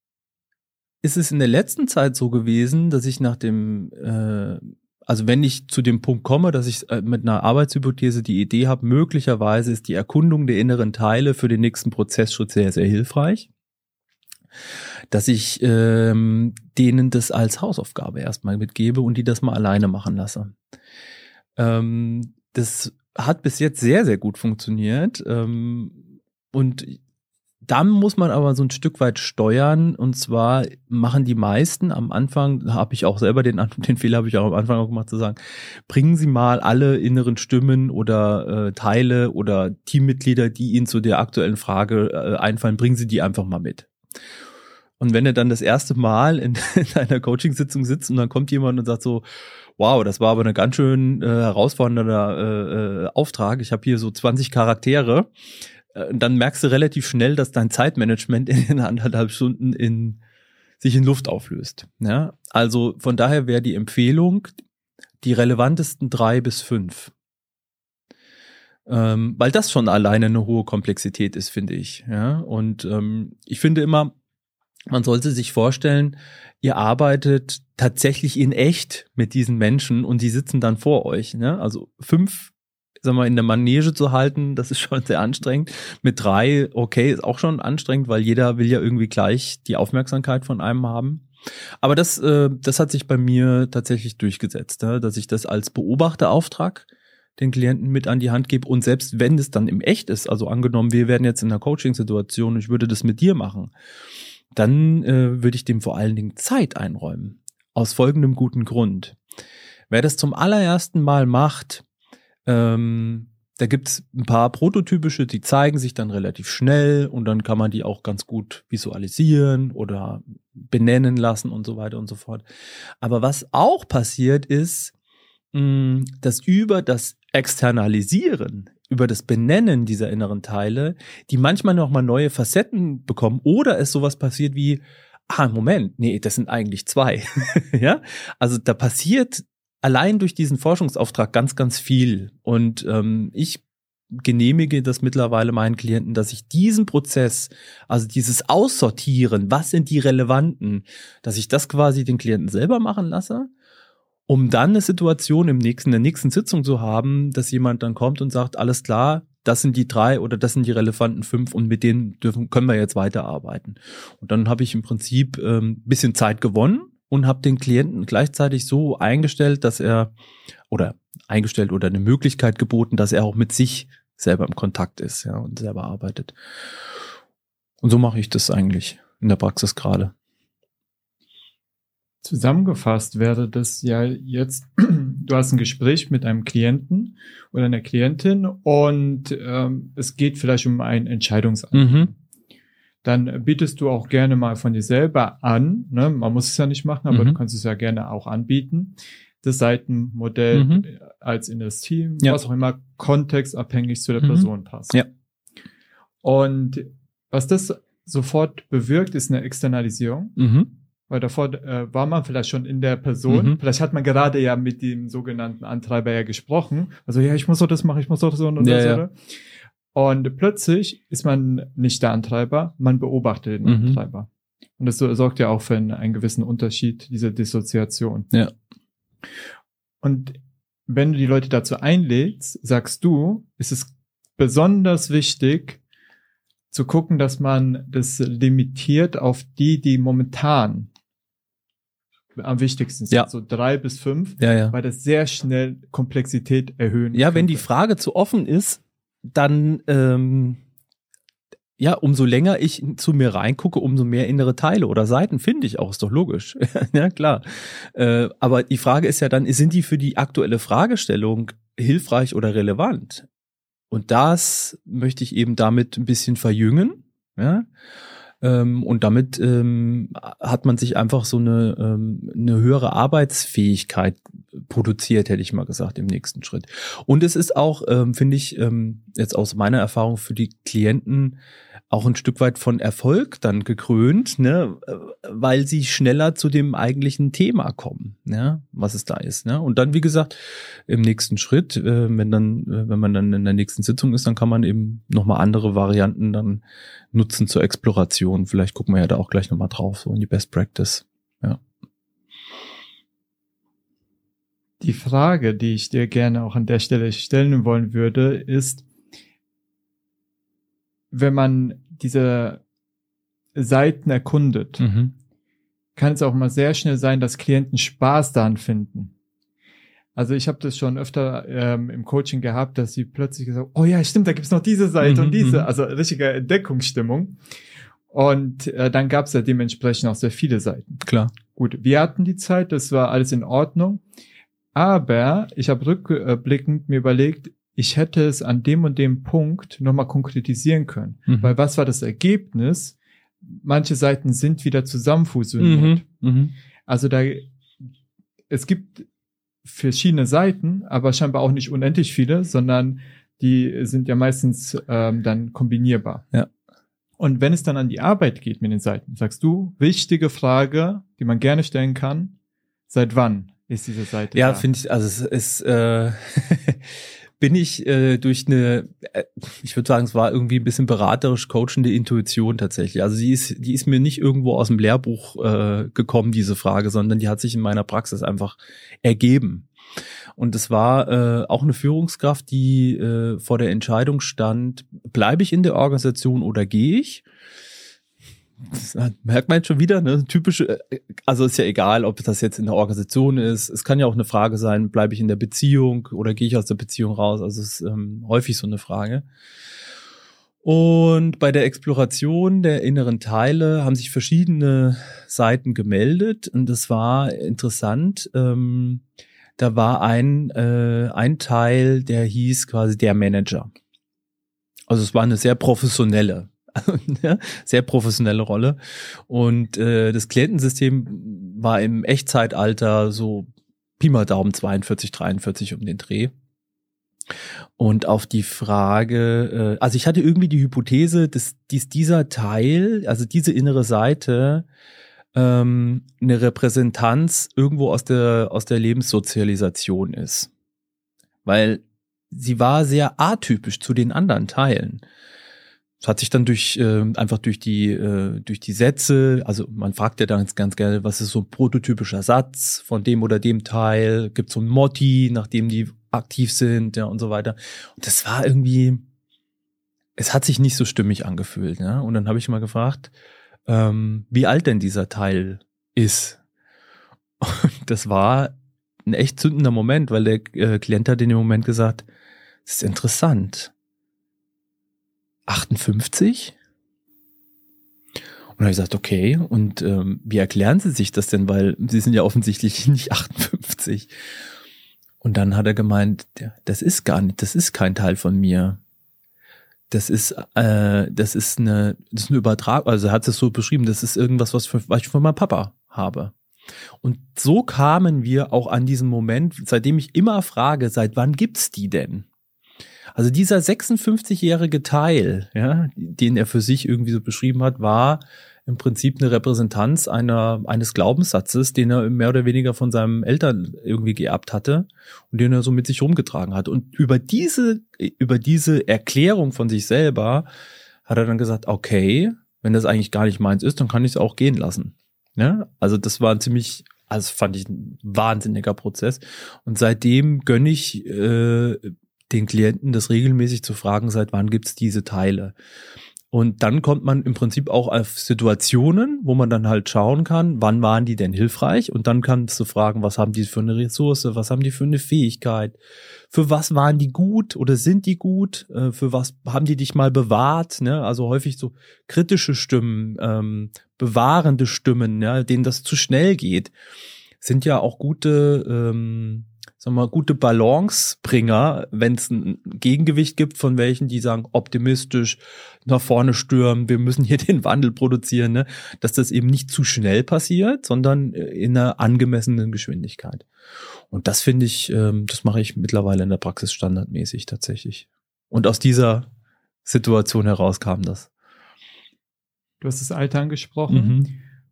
ist es in der letzten Zeit so gewesen, dass ich nach dem, äh, also wenn ich zu dem Punkt komme, dass ich äh, mit einer Arbeitshypothese die Idee habe, möglicherweise ist die Erkundung der inneren Teile für den nächsten Prozessschritt sehr, sehr hilfreich, dass ich ähm, denen das als Hausaufgabe erstmal mitgebe und die das mal alleine machen lasse. Ähm, das hat bis jetzt sehr, sehr gut funktioniert. Ähm, und dann muss man aber so ein Stück weit steuern. Und zwar machen die meisten am Anfang, habe ich auch selber den, den Fehler habe ich auch am Anfang auch gemacht, zu sagen, bringen Sie mal alle inneren Stimmen oder äh, Teile oder Teammitglieder, die Ihnen zu der aktuellen Frage äh, einfallen, bringen Sie die einfach mal mit. Und wenn er dann das erste Mal in, in einer Coachingsitzung sitzt und dann kommt jemand und sagt so, wow, das war aber eine ganz schön äh, herausfordernder äh, äh, Auftrag. Ich habe hier so 20 Charaktere. Äh, dann merkst du relativ schnell, dass dein Zeitmanagement in den anderthalb Stunden in, sich in Luft auflöst. Ja? Also von daher wäre die Empfehlung, die relevantesten drei bis fünf. Ähm, weil das schon alleine eine hohe Komplexität ist, finde ich. Ja? Und ähm, ich finde immer, man sollte sich vorstellen, ihr arbeitet tatsächlich in echt mit diesen Menschen und die sitzen dann vor euch. Ne? Also fünf, sagen wir, in der Manege zu halten, das ist schon sehr anstrengend. Mit drei, okay, ist auch schon anstrengend, weil jeder will ja irgendwie gleich die Aufmerksamkeit von einem haben. Aber das, äh, das hat sich bei mir tatsächlich durchgesetzt, ne? dass ich das als Beobachterauftrag den Klienten mit an die Hand gebe und selbst wenn es dann im Echt ist, also angenommen, wir wären jetzt in einer Coaching-Situation ich würde das mit dir machen, dann äh, würde ich dem vor allen Dingen Zeit einräumen. Aus folgendem guten Grund. Wer das zum allerersten Mal macht, ähm, da gibt's ein paar prototypische, die zeigen sich dann relativ schnell und dann kann man die auch ganz gut visualisieren oder benennen lassen und so weiter und so fort. Aber was auch passiert ist, mh, dass über das Externalisieren, über das Benennen dieser inneren Teile, die manchmal noch mal neue Facetten bekommen oder es sowas passiert wie, ah, Moment, nee, das sind eigentlich zwei. ja, also da passiert allein durch diesen Forschungsauftrag ganz, ganz viel. Und ähm, ich genehmige das mittlerweile meinen Klienten, dass ich diesen Prozess, also dieses Aussortieren, was sind die relevanten, dass ich das quasi den Klienten selber machen lasse, um dann eine Situation im nächsten, in der nächsten Sitzung zu haben, dass jemand dann kommt und sagt, alles klar, das sind die drei oder das sind die relevanten fünf und mit denen dürfen, können wir jetzt weiterarbeiten. Und dann habe ich im Prinzip ähm, bisschen Zeit gewonnen und habe den Klienten gleichzeitig so eingestellt, dass er oder eingestellt oder eine Möglichkeit geboten, dass er auch mit sich selber im Kontakt ist, ja, und selber arbeitet. Und so mache ich das eigentlich in der Praxis gerade. Zusammengefasst wäre das ja jetzt, du hast ein Gespräch mit einem Klienten oder einer Klientin und ähm, es geht vielleicht um ein Entscheidungsanliegen. Mhm. Dann bietest du auch gerne mal von dir selber an, ne? man muss es ja nicht machen, aber Mhm. du kannst es ja gerne auch anbieten, das Seitenmodell Mhm. als in das Team, Ja. was auch immer kontextabhängig zu der Mhm. Person passt. Ja. Und was das sofort bewirkt, ist eine Externalisierung. Mhm. Weil davor äh, war man vielleicht schon in der Person. Mhm. Vielleicht hat man gerade ja mit dem sogenannten Antreiber ja gesprochen. Also ja, ich muss doch das machen, ich muss doch so und Ja, das. ja. Oder? Und plötzlich ist man nicht der Antreiber, man beobachtet den Mhm. Antreiber. Und das so- sorgt ja auch für einen, einen gewissen Unterschied, diese Dissoziation. Ja. Und wenn du die Leute dazu einlädst, sagst du, ist es besonders wichtig, zu gucken, dass man das limitiert auf die, die momentan am wichtigsten sind, Ja. so drei bis fünf, Ja, ja. weil das sehr schnell Komplexität erhöhen Ja, wenn die könnte. Frage zu offen ist, dann ähm, ja, umso länger ich zu mir reingucke, umso mehr innere Teile oder Seiten finde ich auch, ist doch logisch. ja, klar. Äh, aber die Frage ist ja dann, sind die für die aktuelle Fragestellung hilfreich oder relevant? Und das möchte ich eben damit ein bisschen verjüngen. Ja? Ähm, und damit ähm, hat man sich einfach so eine, ähm, eine höhere Arbeitsfähigkeit produziert, hätte ich mal gesagt, im nächsten Schritt. Und es ist auch, ähm, finde ich, ähm, jetzt aus meiner Erfahrung für die Klienten auch ein Stück weit von Erfolg dann gekrönt, ne, weil sie schneller zu dem eigentlichen Thema kommen, ne, was es da ist, ne. Und dann, wie gesagt, im nächsten Schritt, äh, wenn dann, äh, wenn man dann in der nächsten Sitzung ist, dann kann man eben nochmal andere Varianten dann nutzen zur Exploration. Vielleicht gucken wir ja da auch gleich nochmal drauf, so in die Best Practice. Die Frage, die ich dir gerne auch an der Stelle stellen wollen würde, ist, wenn man diese Seiten erkundet, Mhm. kann es auch mal sehr schnell sein, dass Klienten Spaß daran finden. Also ich habe das schon öfter ähm, im Coaching gehabt, dass sie plötzlich gesagt, oh ja, stimmt, da gibt's noch diese Seite Mhm, und diese, mhm. also richtige Entdeckungsstimmung. Und äh, dann gab's ja dementsprechend auch sehr viele Seiten. Klar. Gut, wir hatten die Zeit, das war alles in Ordnung. Aber ich habe rückblickend mir überlegt, ich hätte es an dem und dem Punkt nochmal konkretisieren können. Mhm. Weil was war das Ergebnis? Manche Seiten sind wieder zusammenfusioniert. Mhm. Mhm. Also da, es gibt verschiedene Seiten, aber scheinbar auch nicht unendlich viele, sondern die sind ja meistens ähm, dann kombinierbar. Ja. Und wenn es dann an die Arbeit geht mit den Seiten, sagst du, wichtige Frage, die man gerne stellen kann, seit wann ist diese Seite Ja, finde ich, also es ist, äh, bin ich äh, durch eine, äh, ich würde sagen, es war irgendwie ein bisschen beraterisch coachende Intuition tatsächlich. Also sie ist, die ist mir nicht irgendwo aus dem Lehrbuch äh, gekommen, diese Frage, sondern die hat sich in meiner Praxis einfach ergeben. Und es war äh, auch eine Führungskraft, die äh, vor der Entscheidung stand, bleibe ich in der Organisation oder gehe ich? Merkt man jetzt schon wieder, ne? Typische, äh, also ist ja egal, ob das jetzt in der Organisation ist. Es kann ja auch eine Frage sein, bleibe ich in der Beziehung oder gehe ich aus der Beziehung raus? Also es ist ähm, häufig so eine Frage. Und bei der Exploration der inneren Teile haben sich verschiedene Seiten gemeldet und das war interessant. Ähm, da war ein, äh, ein Teil, der hieß quasi der Manager. Also es war eine sehr professionelle, ne, sehr professionelle Rolle. Und äh, das Klientensystem war im Echtzeitalter so Pi mal Daumen 42, 43 um den Dreh. Und auf die Frage, äh, also ich hatte irgendwie die Hypothese, dass dies dieser Teil, also diese innere Seite, ähm, eine Repräsentanz irgendwo aus der, aus der Lebenssozialisation ist. Weil sie war sehr atypisch zu den anderen Teilen. Es hat sich dann durch äh, einfach durch die äh, durch die Sätze, also man fragt ja dann ganz, ganz gerne, was ist so ein prototypischer Satz von dem oder dem Teil? Gibt so ein Motti, nach dem die aktiv sind, ja und so weiter. Und das war irgendwie, es hat sich nicht so stimmig angefühlt, ja. Und dann habe ich mal gefragt, ähm, wie alt denn dieser Teil ist. Und das war ein echt zündender Moment, weil der äh, Klient hat in dem Moment gesagt, das ist interessant. 58? Und dann habe ich gesagt, okay, und ähm, wie erklären Sie sich das denn? Weil Sie sind ja offensichtlich nicht 58. Und dann hat er gemeint, das ist gar nicht, das ist kein Teil von mir. Das ist, äh, das ist eine, das ist eine Übertragung, also er hat es so beschrieben, das ist irgendwas, was, für, was ich von meinem Papa habe. Und so kamen wir auch an diesen Moment, seitdem ich immer frage, seit wann gibt's die denn? Also dieser 56-jährige Teil, ja, den er für sich irgendwie so beschrieben hat, war im Prinzip eine Repräsentanz einer, eines Glaubenssatzes, den er mehr oder weniger von seinem Eltern irgendwie geerbt hatte und den er so mit sich rumgetragen hat. Und über diese, über diese Erklärung von sich selber hat er dann gesagt, okay, wenn das eigentlich gar nicht meins ist, dann kann ich es auch gehen lassen. Ja? Also das war ein ziemlich, also fand ich ein wahnsinniger Prozess. Und seitdem gönne ich äh, den Klienten das regelmäßig zu fragen, seit wann gibt's diese Teile. Und dann kommt man im Prinzip auch auf Situationen, wo man dann halt schauen kann, wann waren die denn hilfreich? Und dann kannst du fragen, was haben die für eine Ressource, was haben die für eine Fähigkeit, für was waren die gut oder sind die gut, äh, für was haben die dich mal bewahrt? Ne? Also häufig so kritische Stimmen, ähm, bewahrende Stimmen, ja, denen das zu schnell geht, sind ja auch gute ähm, sagen wir mal, gute Balancebringer, wenn es ein Gegengewicht gibt von welchen, die sagen, optimistisch nach vorne stürmen, wir müssen hier den Wandel produzieren, ne? dass das eben nicht zu schnell passiert, sondern äh, in einer angemessenen Geschwindigkeit. Und das finde ich, ähm, das mache ich mittlerweile in der Praxis standardmäßig tatsächlich. Und aus dieser Situation heraus kam das. Du hast das Alter angesprochen. Mhm.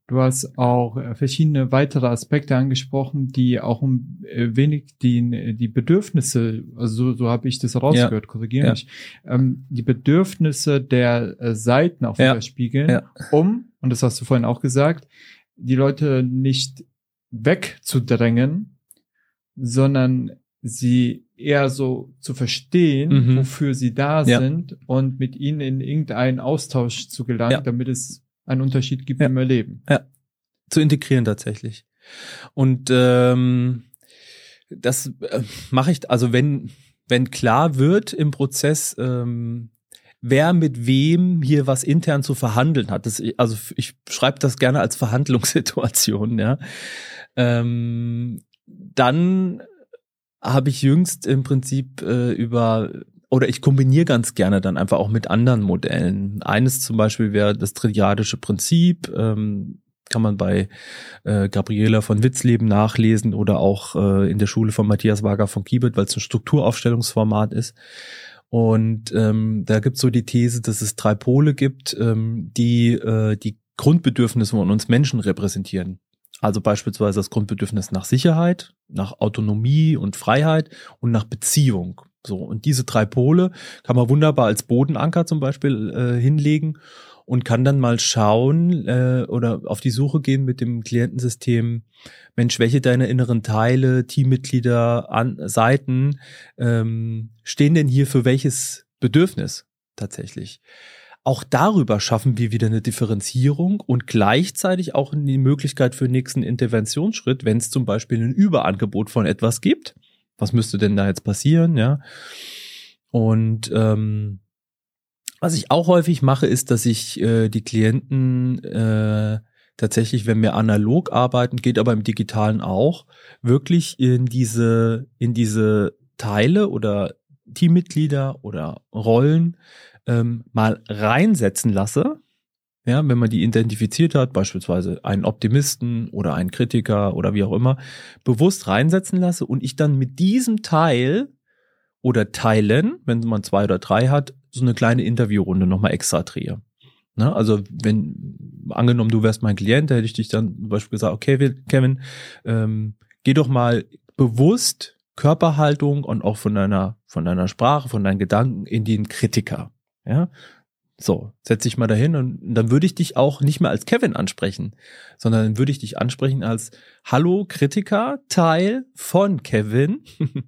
Du hast auch äh, verschiedene weitere Aspekte angesprochen, die auch ein äh, wenig die, die Bedürfnisse, also so, so habe ich das rausgehört, ja. korrigiere mich, ja. ähm, die Bedürfnisse der äh, Seiten auch ja. widerspiegeln, ja. um, und das hast du vorhin auch gesagt, die Leute nicht wegzudrängen, sondern sie eher so zu verstehen, mhm. wofür sie da sind und mit ihnen in irgendeinen Austausch zu gelangen, damit es einen Unterschied gibt ja. im Erleben. Ja, zu integrieren tatsächlich. Und ähm, das äh, mache ich, also wenn, wenn klar wird im Prozess, ähm, wer mit wem hier was intern zu verhandeln hat. Das, also ich schreibe das gerne als Verhandlungssituation, ja. Ähm, dann habe ich jüngst im Prinzip äh, über oder ich kombiniere ganz gerne dann einfach auch mit anderen Modellen. Eines zum Beispiel wäre das triadiische Prinzip, ähm, kann man bei äh, Gabriela von Witzleben nachlesen oder auch äh, in der Schule von Matthias Wager von Kiebert, weil es ein Strukturaufstellungsformat ist. Und ähm, da gibt es so die These, dass es drei Pole gibt, ähm, die äh, die Grundbedürfnisse von uns Menschen repräsentieren. Also beispielsweise das Grundbedürfnis nach Sicherheit, nach Autonomie und Freiheit und nach Beziehung. So, und diese drei Pole kann man wunderbar als Bodenanker zum Beispiel äh, hinlegen und kann dann mal schauen äh, oder auf die Suche gehen mit dem Klientensystem, Mensch, welche deiner inneren Teile, Teammitglieder, an, Seiten ähm, stehen denn hier für welches Bedürfnis tatsächlich? Auch darüber schaffen wir wieder eine Differenzierung und gleichzeitig auch die Möglichkeit für nächsten Interventionsschritt, wenn es zum Beispiel ein Überangebot von etwas gibt was müsste denn da jetzt passieren, ja. Und ähm, was ich auch häufig mache, ist, dass ich äh, die Klienten äh, tatsächlich, wenn wir analog arbeiten, geht aber im Digitalen auch, wirklich in diese, in diese Teile oder Teammitglieder oder Rollen ähm, mal reinsetzen lasse, ja, wenn man die identifiziert hat, beispielsweise einen Optimisten oder einen Kritiker oder wie auch immer, bewusst reinsetzen lasse und ich dann mit diesem Teil oder Teilen, wenn man zwei oder drei hat, so eine kleine Interviewrunde nochmal extra drehe. Ne? Also wenn, angenommen, du wärst mein Klient, da hätte ich dich dann zum Beispiel gesagt, okay, Kevin, ähm, geh doch mal bewusst Körperhaltung und auch von deiner, von deiner Sprache, von deinen Gedanken in den Kritiker. Ja, so, setz dich mal dahin und dann würde ich dich auch nicht mehr als Kevin ansprechen, sondern würde ich dich ansprechen als Hallo Kritiker, Teil von Kevin.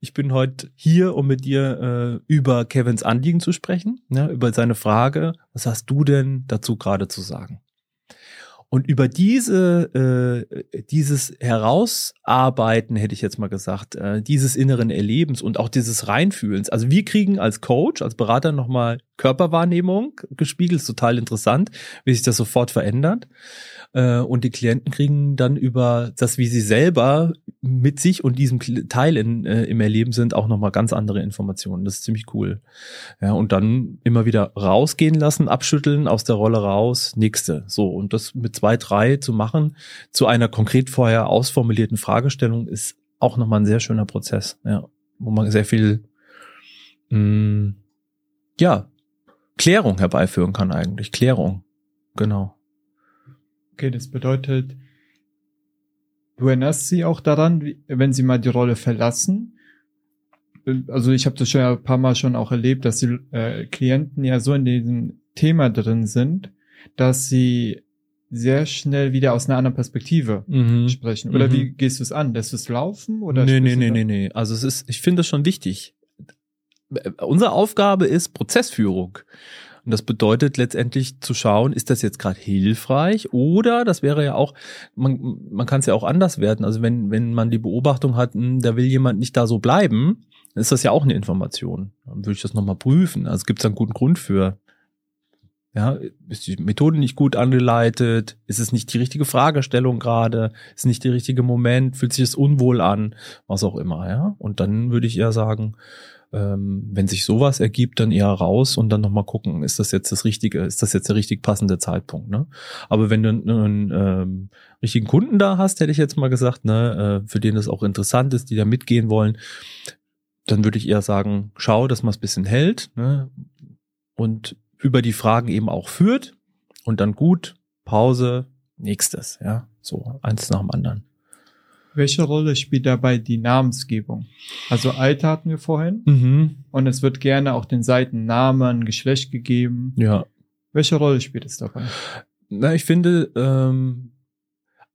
Ich bin heute hier, um mit dir äh, über Kevins Anliegen zu sprechen, ja, über seine Frage, was hast du denn dazu gerade zu sagen? Und über diese, äh, dieses Herausarbeiten, hätte ich jetzt mal gesagt, äh, dieses inneren Erlebens und auch dieses Reinfühlens. Also wir kriegen als Coach, als Berater nochmal Körperwahrnehmung gespiegelt, ist total interessant, wie sich das sofort verändert. Äh, und die Klienten kriegen dann über das, wie sie selber mit sich und diesem Teil in, äh, im Erleben sind, auch nochmal ganz andere Informationen. Das ist ziemlich cool. Ja, und dann immer wieder rausgehen lassen, abschütteln, aus der Rolle raus, nächste. So, und das mit zwei, drei zu machen, zu einer konkret vorher ausformulierten Fragestellung, ist auch nochmal ein sehr schöner Prozess, ja, wo man sehr viel, mh, mm, ja, Klärung herbeiführen kann eigentlich. Klärung. Genau. Okay, das bedeutet, du erinnerst sie auch daran, wenn sie mal die Rolle verlassen. Also ich habe das schon ein paar Mal schon auch erlebt, dass die äh, Klienten ja so in diesem Thema drin sind, dass sie sehr schnell wieder aus einer anderen Perspektive mhm. sprechen. Oder mhm. wie gehst du es an? Lässt du es laufen? Oder nee, nee, nee, nee, nee. Also es ist, ich finde es schon wichtig. Unsere Aufgabe ist Prozessführung. Und das bedeutet letztendlich zu schauen, ist das jetzt gerade hilfreich oder das wäre ja auch, man, man kann es ja auch anders werden. Also wenn, wenn man die Beobachtung hat, mh, hm, da will jemand nicht da so bleiben, dann ist das ja auch eine Information. Dann würde ich das nochmal prüfen. Also gibt es einen guten Grund für. Ja, ist die Methode nicht gut angeleitet? Ist es nicht die richtige Fragestellung gerade? Ist nicht der richtige Moment? Fühlt sich es unwohl an? Was auch immer, ja? Und dann würde ich eher sagen, ähm, wenn sich sowas ergibt, dann eher raus und dann nochmal gucken, ist das jetzt das richtige, ist das jetzt der richtig passende Zeitpunkt, ne? Aber wenn du einen ähm, richtigen Kunden da hast, hätte ich jetzt mal gesagt, ne, äh, für den das auch interessant ist, die da mitgehen wollen, dann würde ich eher sagen, schau, dass man es bisschen hält, ne? Und über die Fragen eben auch führt und dann gut, Pause, nächstes, ja, so eins nach dem anderen. Welche Rolle spielt dabei die Namensgebung? Also Alter hatten wir vorhin. Mhm. Und es wird gerne auch den Seiten Namen, Geschlecht gegeben. Ja. Welche Rolle spielt es dabei? Na, ich finde, ähm,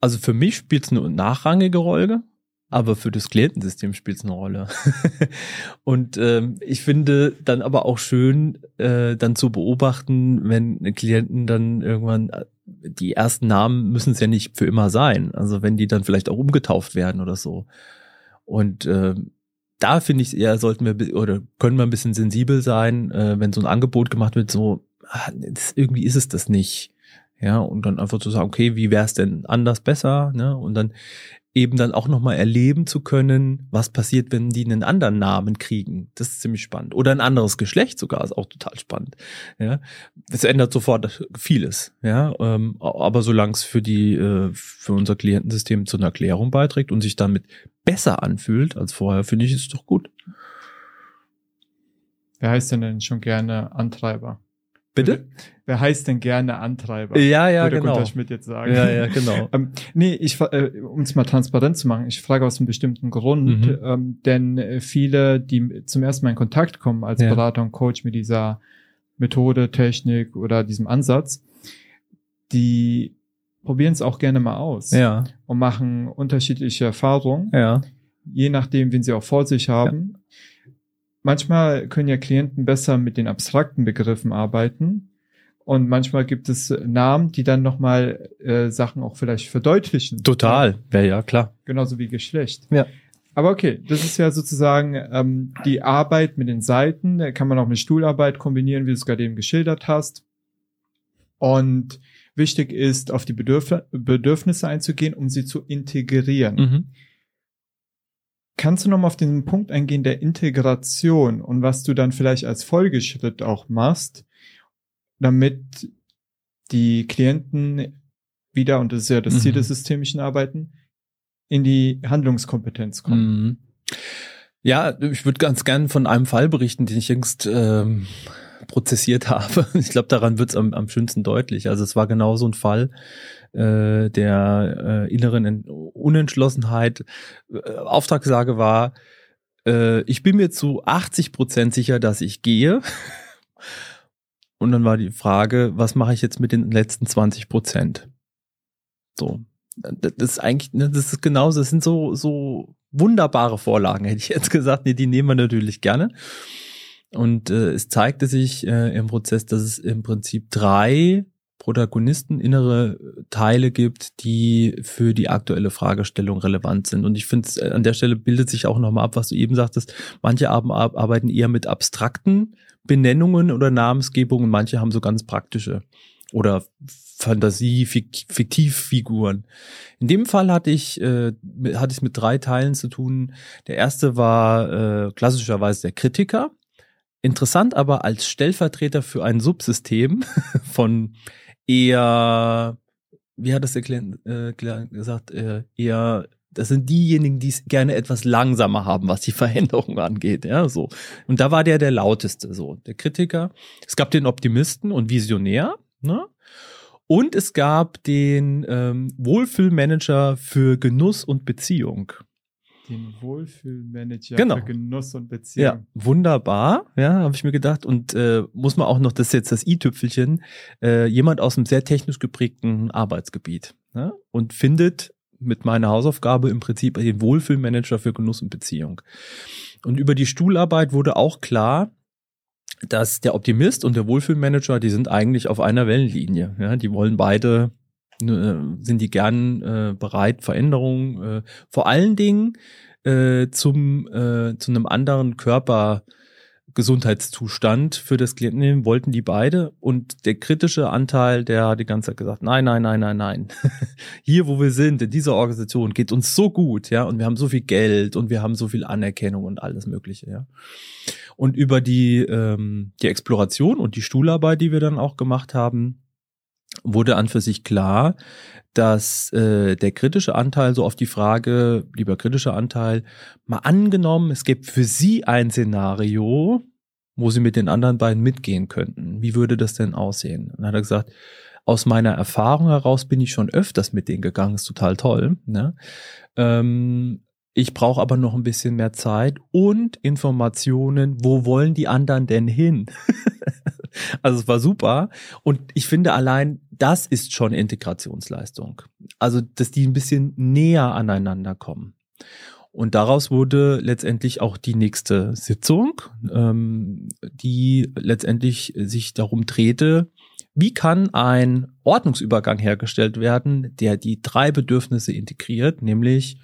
also für mich spielt es eine nachrangige Rolle, aber für das Klientensystem spielt es eine Rolle. und ähm, ich finde dann aber auch schön, äh, dann zu beobachten, wenn Klienten dann irgendwann die ersten Namen müssen es ja nicht für immer sein. Also wenn die dann vielleicht auch umgetauft werden oder so. Und äh, da finde ich eher, sollten wir oder können wir ein bisschen sensibel sein, äh, wenn so ein Angebot gemacht wird, so ach, das, irgendwie ist es das nicht. Ja, und dann einfach zu sagen, okay, wie wäre es denn anders besser? Ne? Und dann eben dann auch nochmal erleben zu können, was passiert, wenn die einen anderen Namen kriegen. Das ist ziemlich spannend. Oder ein anderes Geschlecht sogar, ist auch total spannend. Ja, es ändert sofort vieles. Ja, ähm, aber solange es für die, äh, für unser Klientensystem zu einer Erklärung beiträgt und sich damit besser anfühlt als vorher, finde ich, ist es doch gut. Wer heißt denn denn schon gerne Antreiber? Bitte? Wer heißt denn gerne Antreiber? Ja, ja, würde genau. Gunter Schmidt jetzt sagen. Ja, ja, genau. ähm, nee, ich, äh, um es mal transparent zu machen, ich frage aus einem bestimmten Grund, mhm. ähm, denn äh, viele, die zum ersten Mal in Kontakt kommen als ja. Berater und Coach mit dieser Methode, Technik oder diesem Ansatz, die probieren es auch gerne mal aus. Ja. Und machen unterschiedliche Erfahrungen. Ja. Je nachdem, wen sie auch vor sich haben. Ja manchmal können ja Klienten besser mit den abstrakten Begriffen arbeiten. Und manchmal gibt es Namen, die dann nochmal äh, Sachen auch vielleicht verdeutlichen. Total, wäre ja klar. Genauso wie Geschlecht. Ja. Aber okay, das ist ja sozusagen ähm, die Arbeit mit den Seiten. Da kann man auch mit Stuhlarbeit kombinieren, wie du es gerade eben geschildert hast. Und wichtig ist, auf die Bedürf Bedürfnisse einzugehen, um sie zu integrieren. Mhm. Kannst du noch mal auf den Punkt eingehen der Integration und was du dann vielleicht als Folgeschritt auch machst, damit die Klienten wieder, und das ist ja das mhm. Ziel des systemischen Arbeiten, in die Handlungskompetenz kommen? Mhm. Ja, ich würde ganz gern von einem Fall berichten, den ich jüngst ähm, prozessiert habe. Ich glaube, daran wird es am, am schönsten deutlich. Also es war genau so ein Fall äh, der äh, inneren Unentschlossenheit. Äh, Auftragssage war, äh, ich bin mir zu 80 Prozent sicher, dass ich gehe. Und dann war die Frage, was mache ich jetzt mit den letzten 20 Prozent? So. Das ist eigentlich, ne, das ist genauso, das sind so, so wunderbare Vorlagen, hätte ich jetzt gesagt. Nee, die nehmen wir natürlich gerne. Und äh, es zeigte sich äh, im Prozess, dass es im Prinzip drei Protagonisten innere Teile gibt, die für die aktuelle Fragestellung relevant sind. Und ich finde, äh, an der Stelle bildet sich auch nochmal ab, was du eben sagtest. Manche arbeiten eher mit abstrakten Benennungen oder Namensgebungen, manche haben so ganz praktische oder Fantasie, Fiktivfiguren. In dem Fall hatte ich äh, hatte ich mit drei Teilen zu tun. Der erste war äh, klassischerweise der Kritiker. Interessant aber als Stellvertreter für ein Subsystem von eher, wie hat das der Klient äh, gesagt, äh, eher das sind diejenigen, die es gerne etwas langsamer haben, was die Veränderung angeht, ja, so. Und da war der der lauteste, so, der Kritiker. Es gab den Optimisten und Visionär, ne? Und es gab den ähm, Wohlfühlmanager für Genuss und Beziehung. Den Wohlfühlmanager genau. für Genuss und Beziehung. Ja, wunderbar, ja, habe ich mir gedacht. Und äh, muss man auch noch, das ist jetzt das i-Tüpfelchen, äh, jemand aus einem sehr technisch geprägten Arbeitsgebiet ne? und findet mit meiner Hausaufgabe im Prinzip den Wohlfühlmanager für Genuss und Beziehung. Und über die Stuhlarbeit wurde auch klar, dass der Optimist und der Wohlfühlmanager, die sind eigentlich auf einer Wellenlinie. Ja, die wollen beide, sind die gern äh, bereit, Veränderungen, äh, vor allen Dingen äh, zum äh, zu einem anderen Körper Gesundheitszustand für das Klienten wollten die beide und der kritische Anteil, der hat die ganze Zeit gesagt, nein, nein, nein, nein, nein. Hier, wo wir sind, in dieser Organisation geht uns so gut, ja, und wir haben so viel Geld und wir haben so viel Anerkennung und alles Mögliche, ja. Und über die ähm, die Exploration und die Stuhlarbeit, die wir dann auch gemacht haben, wurde an für sich klar, dass äh, der kritische Anteil so auf die Frage, lieber kritischer Anteil, mal angenommen, es gibt für Sie ein Szenario, wo Sie mit den anderen beiden mitgehen könnten. Wie würde das denn aussehen? Und dann hat er gesagt, aus meiner Erfahrung heraus bin ich schon öfters mit denen gegangen, ist total toll. Ne? Ähm, ich brauche aber noch ein bisschen mehr Zeit und Informationen, wo wollen die anderen denn hin? also es war super. Und ich finde allein, das ist schon Integrationsleistung. Also, dass die ein bisschen näher aneinander kommen. Und daraus wurde letztendlich auch die nächste Sitzung, ähm, die letztendlich sich darum drehte, wie kann ein Ordnungsübergang hergestellt werden, der die drei Bedürfnisse integriert, nämlich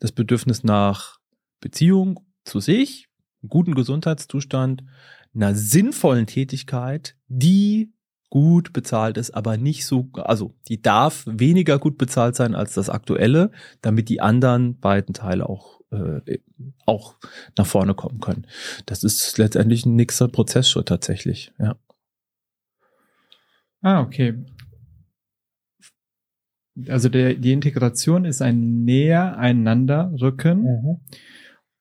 das Bedürfnis nach Beziehung zu sich, guten Gesundheitszustand, einer sinnvollen Tätigkeit, die gut bezahlt ist, aber nicht so, also die darf weniger gut bezahlt sein als das aktuelle, damit die anderen beiden Teile auch äh, auch nach vorne kommen können. Das ist letztendlich ein nächster Prozessschritt tatsächlich, ja. Ah, okay. Also der, die Integration ist ein näher einander rücken. Mhm.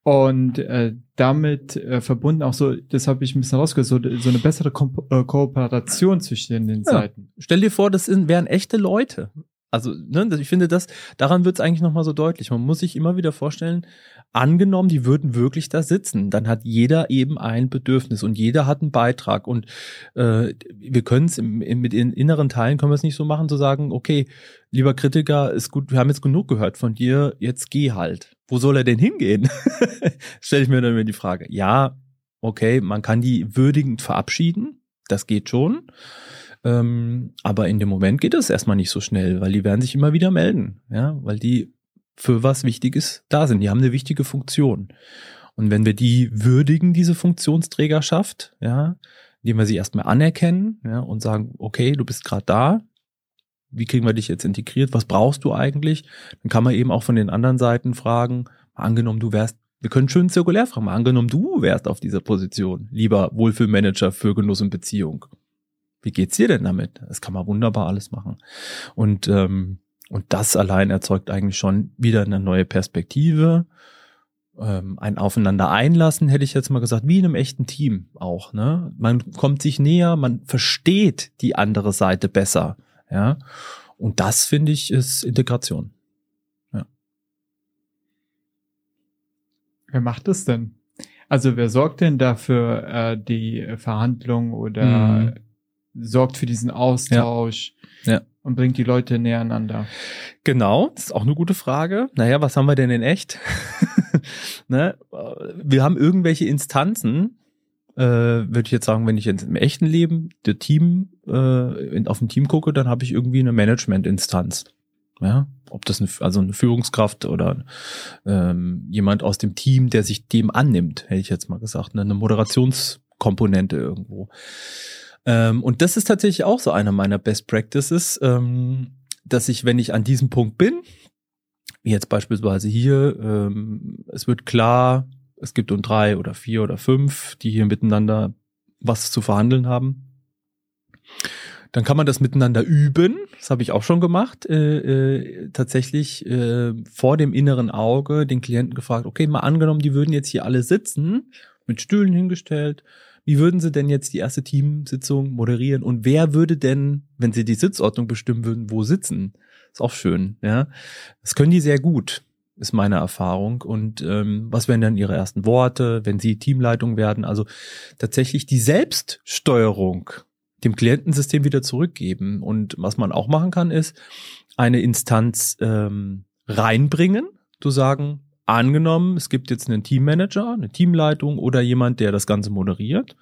Und äh, damit äh, verbunden auch so, das habe ich ein bisschen rausgehört, so, so eine bessere Ko äh, Kooperation zwischen den ja. Seiten. Stell dir vor, das sind, wären echte Leute. Also, ne, ich finde das, daran wird es eigentlich nochmal so deutlich. Man muss sich immer wieder vorstellen, angenommen, die würden wirklich da sitzen, dann hat jeder eben ein Bedürfnis und jeder hat einen Beitrag. Und äh, wir können es mit den inneren Teilen können wir es nicht so machen, zu sagen, okay, lieber Kritiker, ist gut, wir haben jetzt genug gehört von dir, jetzt geh halt. Wo soll er denn hingehen? Stelle ich mir dann immer die Frage. Ja, okay, man kann die würdigend verabschieden, das geht schon. Ähm, aber in dem Moment geht es erstmal nicht so schnell, weil die werden sich immer wieder melden, ja, weil die für was Wichtiges da sind. Die haben eine wichtige Funktion. Und wenn wir die würdigen, diese Funktionsträgerschaft, ja, indem wir sie erstmal anerkennen, ja, und sagen, okay, du bist gerade da, wie kriegen wir dich jetzt integriert, was brauchst du eigentlich? Dann kann man eben auch von den anderen Seiten fragen, angenommen, du wärst, wir können schön zirkulär fragen, angenommen, du wärst auf dieser Position, lieber Wohlfühlmanager für Genuss und Beziehung. Wie geht's dir denn damit? Das kann man wunderbar alles machen. Und, ähm, und das allein erzeugt eigentlich schon wieder eine neue Perspektive, ähm, ein Aufeinander einlassen, hätte ich jetzt mal gesagt, wie in einem echten Team auch. Ne? Man kommt sich näher, man versteht die andere Seite besser. Ja, und das finde ich ist Integration. Ja. Wer macht das denn? Also wer sorgt denn dafür äh, die Verhandlung oder mhm sorgt für diesen Austausch ja. ja. und bringt die Leute näher aneinander. Genau, das ist auch eine gute Frage. Naja, was haben wir denn in echt? ne? Wir haben irgendwelche Instanzen, äh, würde ich jetzt sagen, wenn ich jetzt im echten Leben der Team äh, auf ein Team gucke, dann habe ich irgendwie eine Management-Instanz. Ja, ob das eine, also eine Führungskraft oder ähm, jemand aus dem Team, der sich dem annimmt, hätte ich jetzt mal gesagt, ne? eine Moderations Komponente irgendwo. Ähm, und das ist tatsächlich auch so einer meiner Best Practices, ähm, dass ich, wenn ich an diesem Punkt bin, jetzt beispielsweise hier, ähm, es wird klar, es gibt um drei oder vier oder fünf, die hier miteinander was zu verhandeln haben. Dann kann man das miteinander üben. Das habe ich auch schon gemacht. Äh, äh, tatsächlich äh, vor dem inneren Auge den Klienten gefragt, okay, mal angenommen, die würden jetzt hier alle sitzen, mit Stühlen hingestellt. Wie würden sie denn jetzt die erste Teamsitzung moderieren? Und wer würde denn, wenn sie die Sitzordnung bestimmen würden, wo sitzen? Ist auch schön, ja. Das können die sehr gut ist meine Erfahrung. Und ähm, was wären dann Ihre ersten Worte, wenn Sie Teamleitung werden? Also tatsächlich die Selbststeuerung dem Klientensystem wieder zurückgeben. Und was man auch machen kann, ist eine Instanz ähm, reinbringen, zu sagen, angenommen, es gibt jetzt einen Teammanager, eine Teamleitung oder jemand, der das Ganze moderiert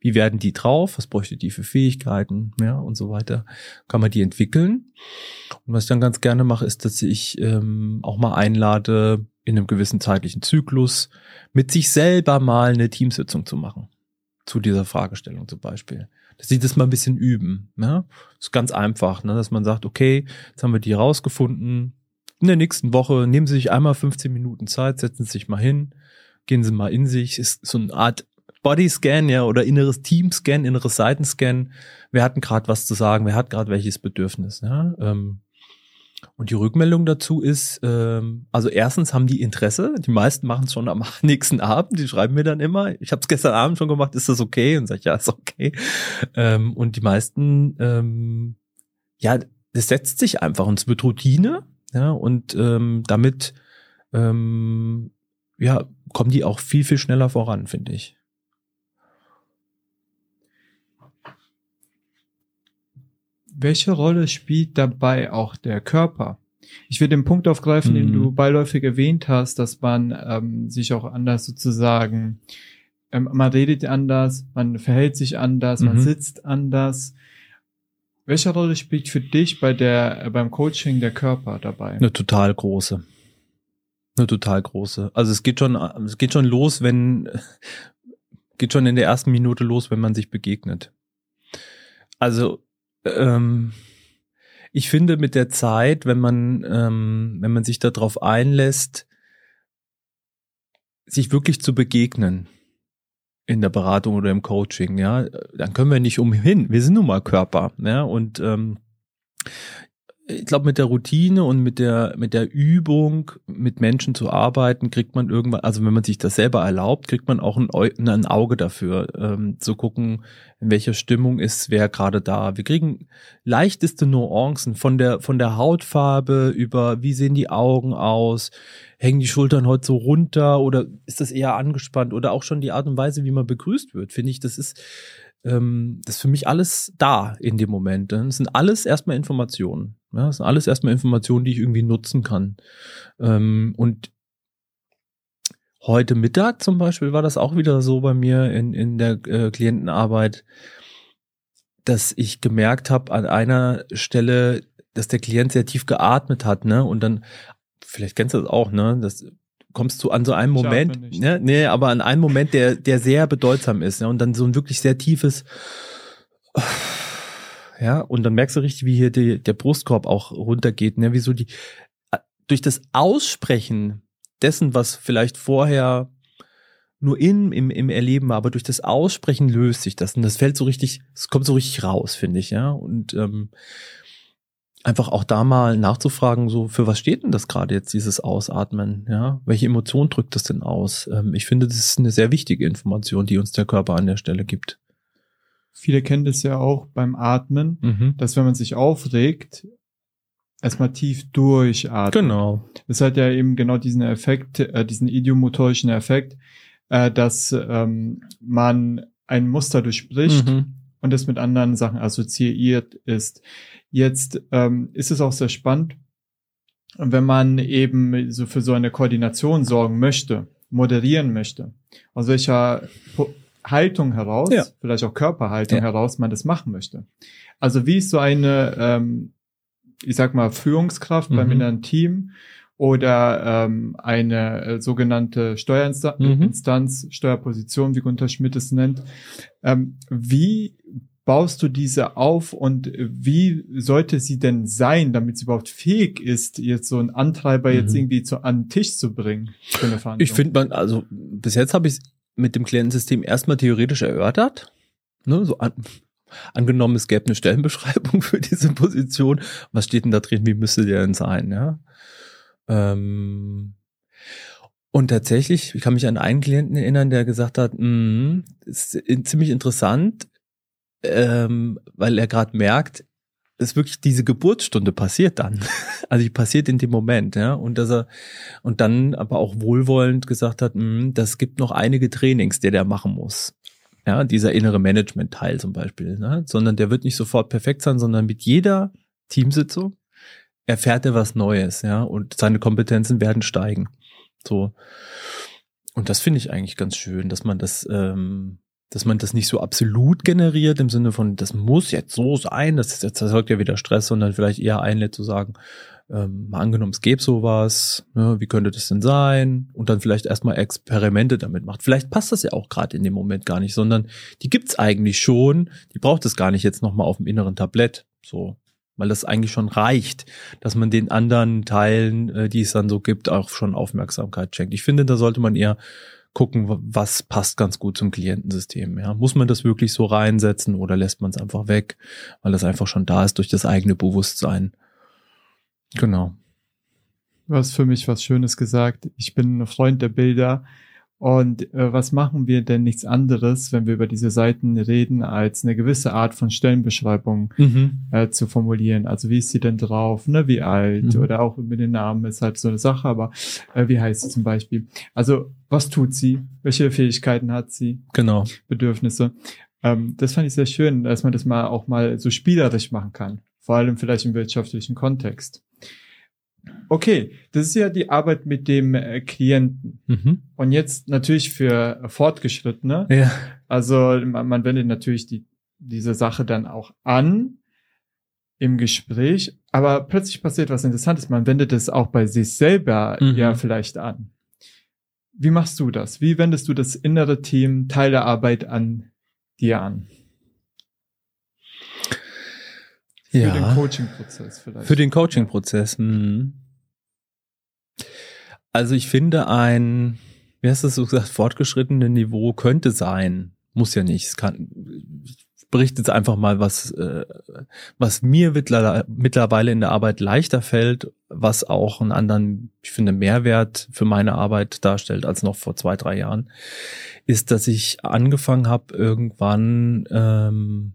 wie werden die drauf, was bräuchte die für Fähigkeiten, ja, und so weiter, kann man die entwickeln. Und was ich dann ganz gerne mache, ist, dass ich ähm, auch mal einlade, in einem gewissen zeitlichen Zyklus mit sich selber mal eine Teamsitzung zu machen. Zu dieser Fragestellung zum Beispiel. Dass sie das mal ein bisschen üben. Ja? Das ist ganz einfach, ne? dass man sagt, okay, jetzt haben wir die rausgefunden. In der nächsten Woche nehmen Sie sich einmal 15 Minuten Zeit, setzen Sie sich mal hin, gehen Sie mal in sich. Ist so eine Art Bodyscan, ja, oder inneres Teamscan, inneres Seitenscan. Wer hat gerade was zu sagen? Wer hat gerade welches Bedürfnis? Ja? Ähm, und die Rückmeldung dazu ist, ähm, also erstens haben die Interesse, die meisten machen es schon am nächsten Abend, die schreiben mir dann immer, ich habe es gestern Abend schon gemacht, ist das okay? Und sag ich, ja, ist okay. Ähm, und die meisten, ähm, ja, das setzt sich einfach und es wird Routine, ja, und ähm, damit ähm, ja, kommen die auch viel, viel schneller voran, finde ich. Welche Rolle spielt dabei auch der Körper? Ich will den Punkt aufgreifen, mhm. den du beiläufig erwähnt hast, dass man ähm, sich auch anders sozusagen, ähm, man redet anders, man verhält sich anders, mhm. man sitzt anders. Welche Rolle spielt für dich bei der, äh, beim Coaching der Körper dabei? Eine total große. Eine total große. Also es geht schon, es geht schon los, wenn, geht schon in der ersten Minute los, wenn man sich begegnet. Also ähm, ich finde mit der Zeit, wenn man, ähm, wenn man sich darauf einlässt, sich wirklich zu begegnen in der Beratung oder im Coaching, ja, dann können wir nicht umhin. Wir sind nun mal Körper, ja, und ähm, ich glaube, mit der Routine und mit der, mit der Übung, mit Menschen zu arbeiten, kriegt man irgendwann, also wenn man sich das selber erlaubt, kriegt man auch ein, ein Auge dafür, ähm, zu gucken, in welcher Stimmung ist wer gerade da. Wir kriegen leichteste Nuancen von der, von der Hautfarbe über, wie sehen die Augen aus, hängen die Schultern heute so runter oder ist das eher angespannt oder auch schon die Art und Weise, wie man begrüßt wird, finde ich, das ist, ähm, das ist für mich alles da in dem Moment. Das sind alles erstmal Informationen. Ja, das sind alles erstmal Informationen, die ich irgendwie nutzen kann. Ähm, und heute Mittag zum Beispiel war das auch wieder so bei mir in, in der äh, Klientenarbeit, dass ich gemerkt habe an einer Stelle, dass der Klient sehr tief geatmet hat, ne? Und dann, vielleicht kennst du das auch, ne? Das kommst du an so einen Moment, ne? Nee, aber an einen Moment, der, der sehr bedeutsam ist, ne? Und dann so ein wirklich sehr tiefes ja, und dann merkst du richtig, wie hier die, der Brustkorb auch runtergeht, ne, wie so die, durch das Aussprechen dessen, was vielleicht vorher nur in, im, im Erleben war, aber durch das Aussprechen löst sich das und das fällt so richtig, es kommt so richtig raus, finde ich, ja, und ähm, einfach auch da mal nachzufragen, so für was steht denn das gerade jetzt, dieses Ausatmen, ja, welche Emotion drückt das denn aus? Ähm, ich finde, das ist eine sehr wichtige Information, die uns der Körper an der Stelle gibt. Viele kennen das ja auch beim Atmen, mhm. dass wenn man sich aufregt, erstmal tief durchatmen. Genau. Das hat ja eben genau diesen Effekt, äh, diesen idiomotorischen Effekt, äh, dass ähm, man ein Muster durchbricht mhm. und das mit anderen Sachen assoziiert ist. Jetzt ähm, ist es auch sehr spannend, wenn man eben so für so eine Koordination sorgen möchte, moderieren möchte, aus welcher Haltung heraus, ja. vielleicht auch Körperhaltung ja. heraus, man das machen möchte. Also wie ist so eine, ähm, ich sag mal, Führungskraft mhm. beim inneren Team oder ähm, eine äh, sogenannte Steuerinstanz, mhm. Steuerposition, wie Gunter Schmidt es nennt. Ähm, wie baust du diese auf und wie sollte sie denn sein, damit sie überhaupt fähig ist, jetzt so einen Antreiber mhm. jetzt irgendwie zu, an den Tisch zu bringen für eine Verhandlung? Ich finde man, also bis jetzt habe ich es mit dem Klientensystem erstmal theoretisch erörtert. Ne, so an, angenommen, es gäbe eine Stellenbeschreibung für diese Position. Was steht denn da drin? Wie müsste der denn sein? Ja. Ähm, und tatsächlich, ich kann mich an einen Klienten erinnern, der gesagt hat, mh, ist ziemlich interessant ähm, weil er gerade merkt, dass wirklich diese Geburtsstunde passiert dann. Also die passiert in dem Moment, ja. Und dass er und dann aber auch wohlwollend gesagt hat, mh, das gibt noch einige Trainings, der der machen muss. Ja, dieser innere Management-Teil zum Beispiel, ne? sondern der wird nicht sofort perfekt sein, sondern mit jeder Teamsitzung erfährt er was Neues, ja, und seine Kompetenzen werden steigen. So. Und das finde ich eigentlich ganz schön, dass man das ähm, dass man das nicht so absolut generiert im Sinne von, das muss jetzt so sein, das, das erzeugt ja wieder Stress, sondern vielleicht eher einlädt zu sagen, ähm, mal angenommen, es gäbe sowas, ne, wie könnte das denn sein? Und dann vielleicht erstmal Experimente damit macht. Vielleicht passt das ja auch gerade in dem Moment gar nicht, sondern die gibt's eigentlich schon, die braucht es gar nicht jetzt nochmal auf dem inneren Tablett. So, weil das eigentlich schon reicht, dass man den anderen Teilen, äh, die es dann so gibt, auch schon Aufmerksamkeit schenkt. Ich finde, da sollte man eher gucken, was passt ganz gut zum Klientensystem. Ja. Muss man das wirklich so reinsetzen oder lässt man es einfach weg, weil das einfach schon da ist durch das eigene Bewusstsein. Genau. Du hast für mich was Schönes gesagt. Ich bin ein Freund der Bilder und äh, was machen wir denn nichts anderes, wenn wir über diese Seiten reden, als eine gewisse Art von Stellenbeschreibung mhm. äh, zu formulieren? Also wie ist sie denn drauf, ne? Wie alt mhm. oder auch mit den Namen ist halt so eine Sache, aber äh, wie heißt sie zum Beispiel? Also was tut sie? Welche Fähigkeiten hat sie? Genau. Bedürfnisse. Ähm, das fand ich sehr schön, dass man das mal auch mal so spielerisch machen kann. Vor allem vielleicht im wirtschaftlichen Kontext. Okay, das ist ja die Arbeit mit dem äh, Klienten. Mhm. Und jetzt natürlich für Fortgeschrittene. Ja. Also man, man wendet natürlich die, diese Sache dann auch an im Gespräch, aber plötzlich passiert was Interessantes. Man wendet es auch bei sich selber mhm. ja vielleicht an. Wie machst du das? Wie wendest du das innere Team, Teil der Arbeit an dir an? Für ja. den Coaching-Prozess vielleicht. Für den Coaching-Prozess. Mhm. Also ich finde ein, wie hast du so gesagt, fortgeschrittene Niveau könnte sein. Muss ja nicht. Es kann, ich berichte jetzt einfach mal, was, äh, was mir mittlerweile in der Arbeit leichter fällt, was auch einen anderen, ich finde, Mehrwert für meine Arbeit darstellt als noch vor zwei, drei Jahren, ist, dass ich angefangen habe, irgendwann ähm,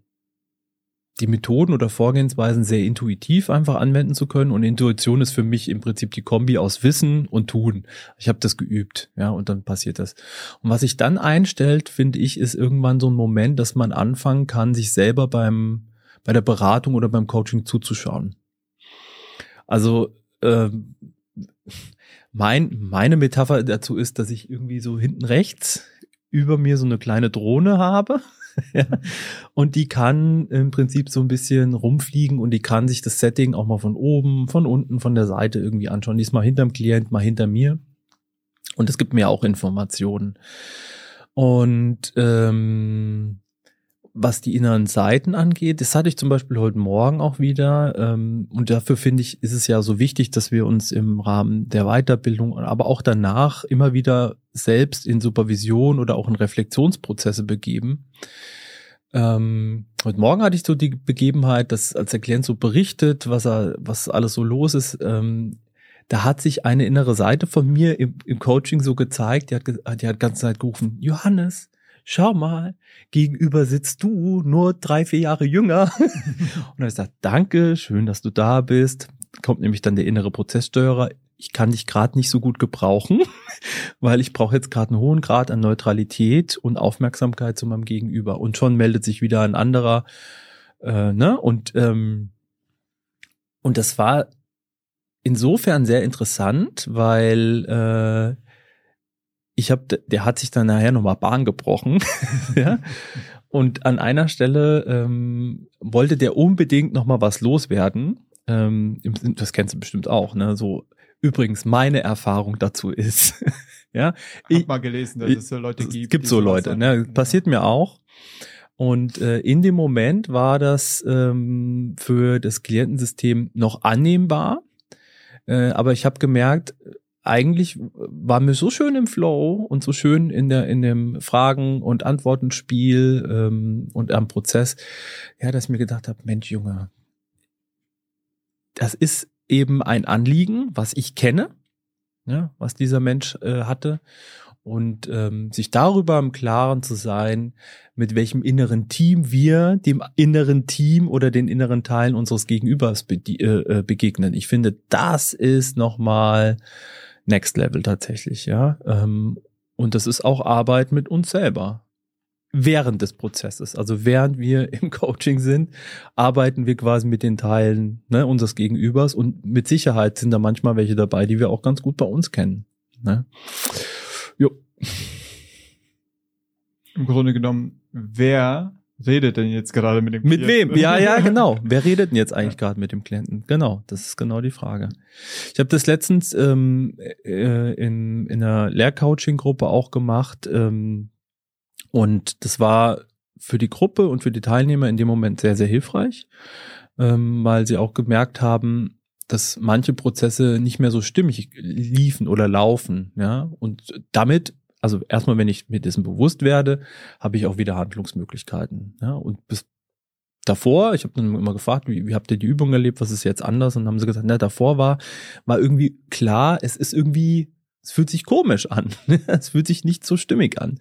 die Methoden oder Vorgehensweisen sehr intuitiv einfach anwenden zu können. Und Intuition ist für mich im Prinzip die Kombi aus Wissen und Tun. Ich habe das geübt, ja, und dann passiert das. Und was sich dann einstellt, finde ich, ist irgendwann so ein Moment, dass man anfangen kann, sich selber beim bei der Beratung oder beim Coaching zuzuschauen. Also äh, mein, meine Metapher dazu ist, dass ich irgendwie so hinten rechts über mir so eine kleine Drohne habe Und die kann im Prinzip so ein bisschen rumfliegen und die kann sich das Setting auch mal von oben, von unten, von der Seite irgendwie anschauen. Die ist mal hinterm Klient, mal hinter mir. Und es gibt mir auch Informationen. Und ähm, was die inneren Seiten angeht, das hatte ich zum Beispiel heute Morgen auch wieder. Ähm, und dafür finde ich, ist es ja so wichtig, dass wir uns im Rahmen der Weiterbildung, aber auch danach immer wieder selbst in Supervision oder auch in Reflexionsprozesse begeben. Ähm, heute Morgen hatte ich so die Begebenheit, dass als der Klient so berichtet, was er, was alles so los ist, ähm, da hat sich eine innere Seite von mir im, im Coaching so gezeigt, die hat, die hat ganze Zeit gerufen, Johannes, schau mal, gegenüber sitzt du, nur drei, vier Jahre jünger. und er sagt, danke, schön, dass du da bist. Kommt nämlich dann der innere Prozesssteuerer. Ich kann dich gerade nicht so gut gebrauchen, weil ich brauche jetzt gerade einen hohen Grad an Neutralität und Aufmerksamkeit zu meinem Gegenüber. Und schon meldet sich wieder ein anderer, äh, ne? Und ähm, und das war insofern sehr interessant, weil äh, ich habe, der hat sich dann nachher nochmal Bahn gebrochen. ja. Und an einer Stelle ähm, wollte der unbedingt nochmal was loswerden. Ähm, das kennst du bestimmt auch, ne? So übrigens meine Erfahrung dazu ist. ja, ich habe mal gelesen, dass es so Leute gibt. Es gibt so Leute, ne? Passiert mir auch. Und äh, in dem Moment war das ähm, für das Klientensystem noch annehmbar. Äh, aber ich habe gemerkt, eigentlich war mir so schön im Flow und so schön in der in dem Fragen und Antwortenspiel ähm, und am Prozess, ja, dass ich mir gedacht habe, Mensch, Junge, das ist eben ein Anliegen, was ich kenne, ja, was dieser Mensch äh, hatte und ähm, sich darüber im Klaren zu sein, mit welchem inneren Team wir dem inneren Team oder den inneren Teilen unseres Gegenübers be äh, begegnen. Ich finde, das ist nochmal Next Level tatsächlich, ja. Ähm, und das ist auch Arbeit mit uns selber. Während des Prozesses, also während wir im Coaching sind, arbeiten wir quasi mit den Teilen ne, unseres Gegenübers und mit Sicherheit sind da manchmal welche dabei, die wir auch ganz gut bei uns kennen. Ne? Jo. Im Grunde genommen, wer redet denn jetzt gerade mit dem Klienten? Mit wem? Ja, ja, genau. Wer redet denn jetzt eigentlich gerade mit dem Klienten? Genau, das ist genau die Frage. Ich habe das letztens ähm, äh, in, in einer Lehrcoaching-Gruppe auch gemacht ähm, und das war für die Gruppe und für die Teilnehmer in dem Moment sehr, sehr hilfreich, ähm, weil sie auch gemerkt haben, dass manche Prozesse nicht mehr so stimmig liefen oder laufen, ja, und damit also erstmal, wenn ich mir dessen bewusst werde, habe ich auch wieder Handlungsmöglichkeiten. Ja? Und bis davor, ich habe dann immer gefragt, wie, wie habt ihr die Übung erlebt, was ist jetzt anders? Und haben sie gesagt, na, davor war, war irgendwie klar, es ist irgendwie, es fühlt sich komisch an. es fühlt sich nicht so stimmig an.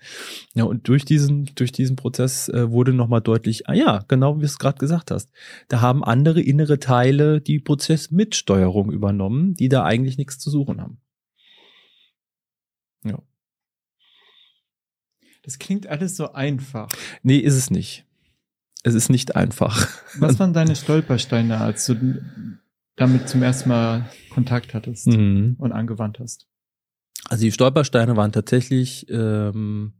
Ja, und durch diesen, durch diesen Prozess äh, wurde nochmal deutlich, ah ja, genau wie du es gerade gesagt hast. Da haben andere innere Teile die Prozessmitsteuerung übernommen, die da eigentlich nichts zu suchen haben. Ja. Das klingt alles so einfach. Nee, ist es nicht. Es ist nicht einfach. Was waren deine Stolpersteine, als du damit zum ersten Mal Kontakt hattest mhm. und angewandt hast? Also die Stolpersteine waren tatsächlich ähm,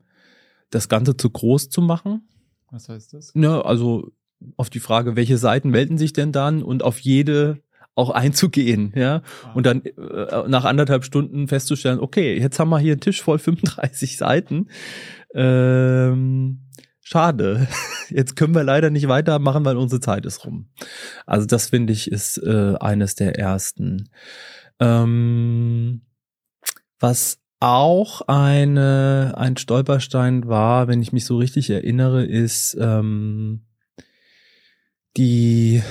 das Ganze zu groß zu machen. Was heißt das? Ja, also auf die Frage, welche Seiten melden sich denn dann und auf jede auch einzugehen, ja. Ah. Und dann äh, nach anderthalb Stunden festzustellen, okay, jetzt haben wir hier einen Tisch voll 35 Seiten. Ähm, schade. Jetzt können wir leider nicht weitermachen, weil unsere Zeit ist rum. Also das finde ich ist äh, eines der ersten. Ähm, was auch eine, ein Stolperstein war, wenn ich mich so richtig erinnere, ist ähm, die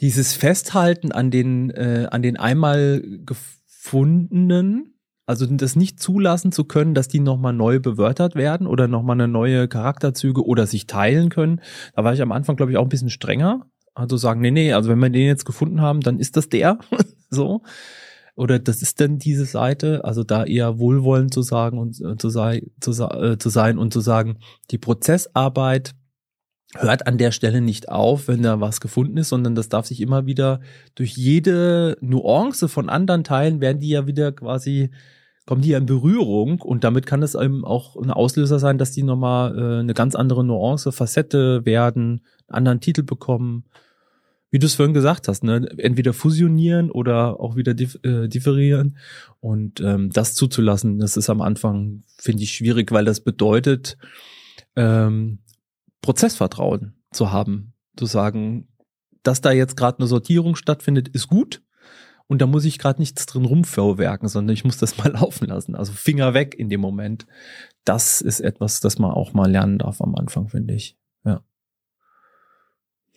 dieses Festhalten an den, äh, an den einmal gefundenen, also das nicht zulassen zu können, dass die nochmal neu bewörtert werden oder nochmal eine neue Charakterzüge oder sich teilen können. Da war ich am Anfang, glaube ich, auch ein bisschen strenger. Also sagen, nee, nee, also wenn wir den jetzt gefunden haben, dann ist das der. so. Oder das ist denn diese Seite, also da eher wohlwollend zu sagen und äh, zu, sei, zu, äh, zu sein und zu sagen, die Prozessarbeit hört an der Stelle nicht auf, wenn da was gefunden ist, sondern das darf sich immer wieder durch jede Nuance von anderen Teilen werden die ja wieder quasi kommen die ja in Berührung und damit kann es eben auch ein Auslöser sein, dass die nochmal äh, eine ganz andere Nuance, Facette werden, einen anderen Titel bekommen. Wie du es vorhin gesagt hast, ne? entweder fusionieren oder auch wieder dif äh, differieren. Und ähm, das zuzulassen, das ist am Anfang, finde ich, schwierig, weil das bedeutet, ähm, Prozessvertrauen zu haben, zu sagen, dass da jetzt gerade eine Sortierung stattfindet, ist gut. Und da muss ich gerade nichts drin rumvorwerken, sondern ich muss das mal laufen lassen. Also Finger weg in dem Moment. Das ist etwas, das man auch mal lernen darf am Anfang, finde ich. Ja.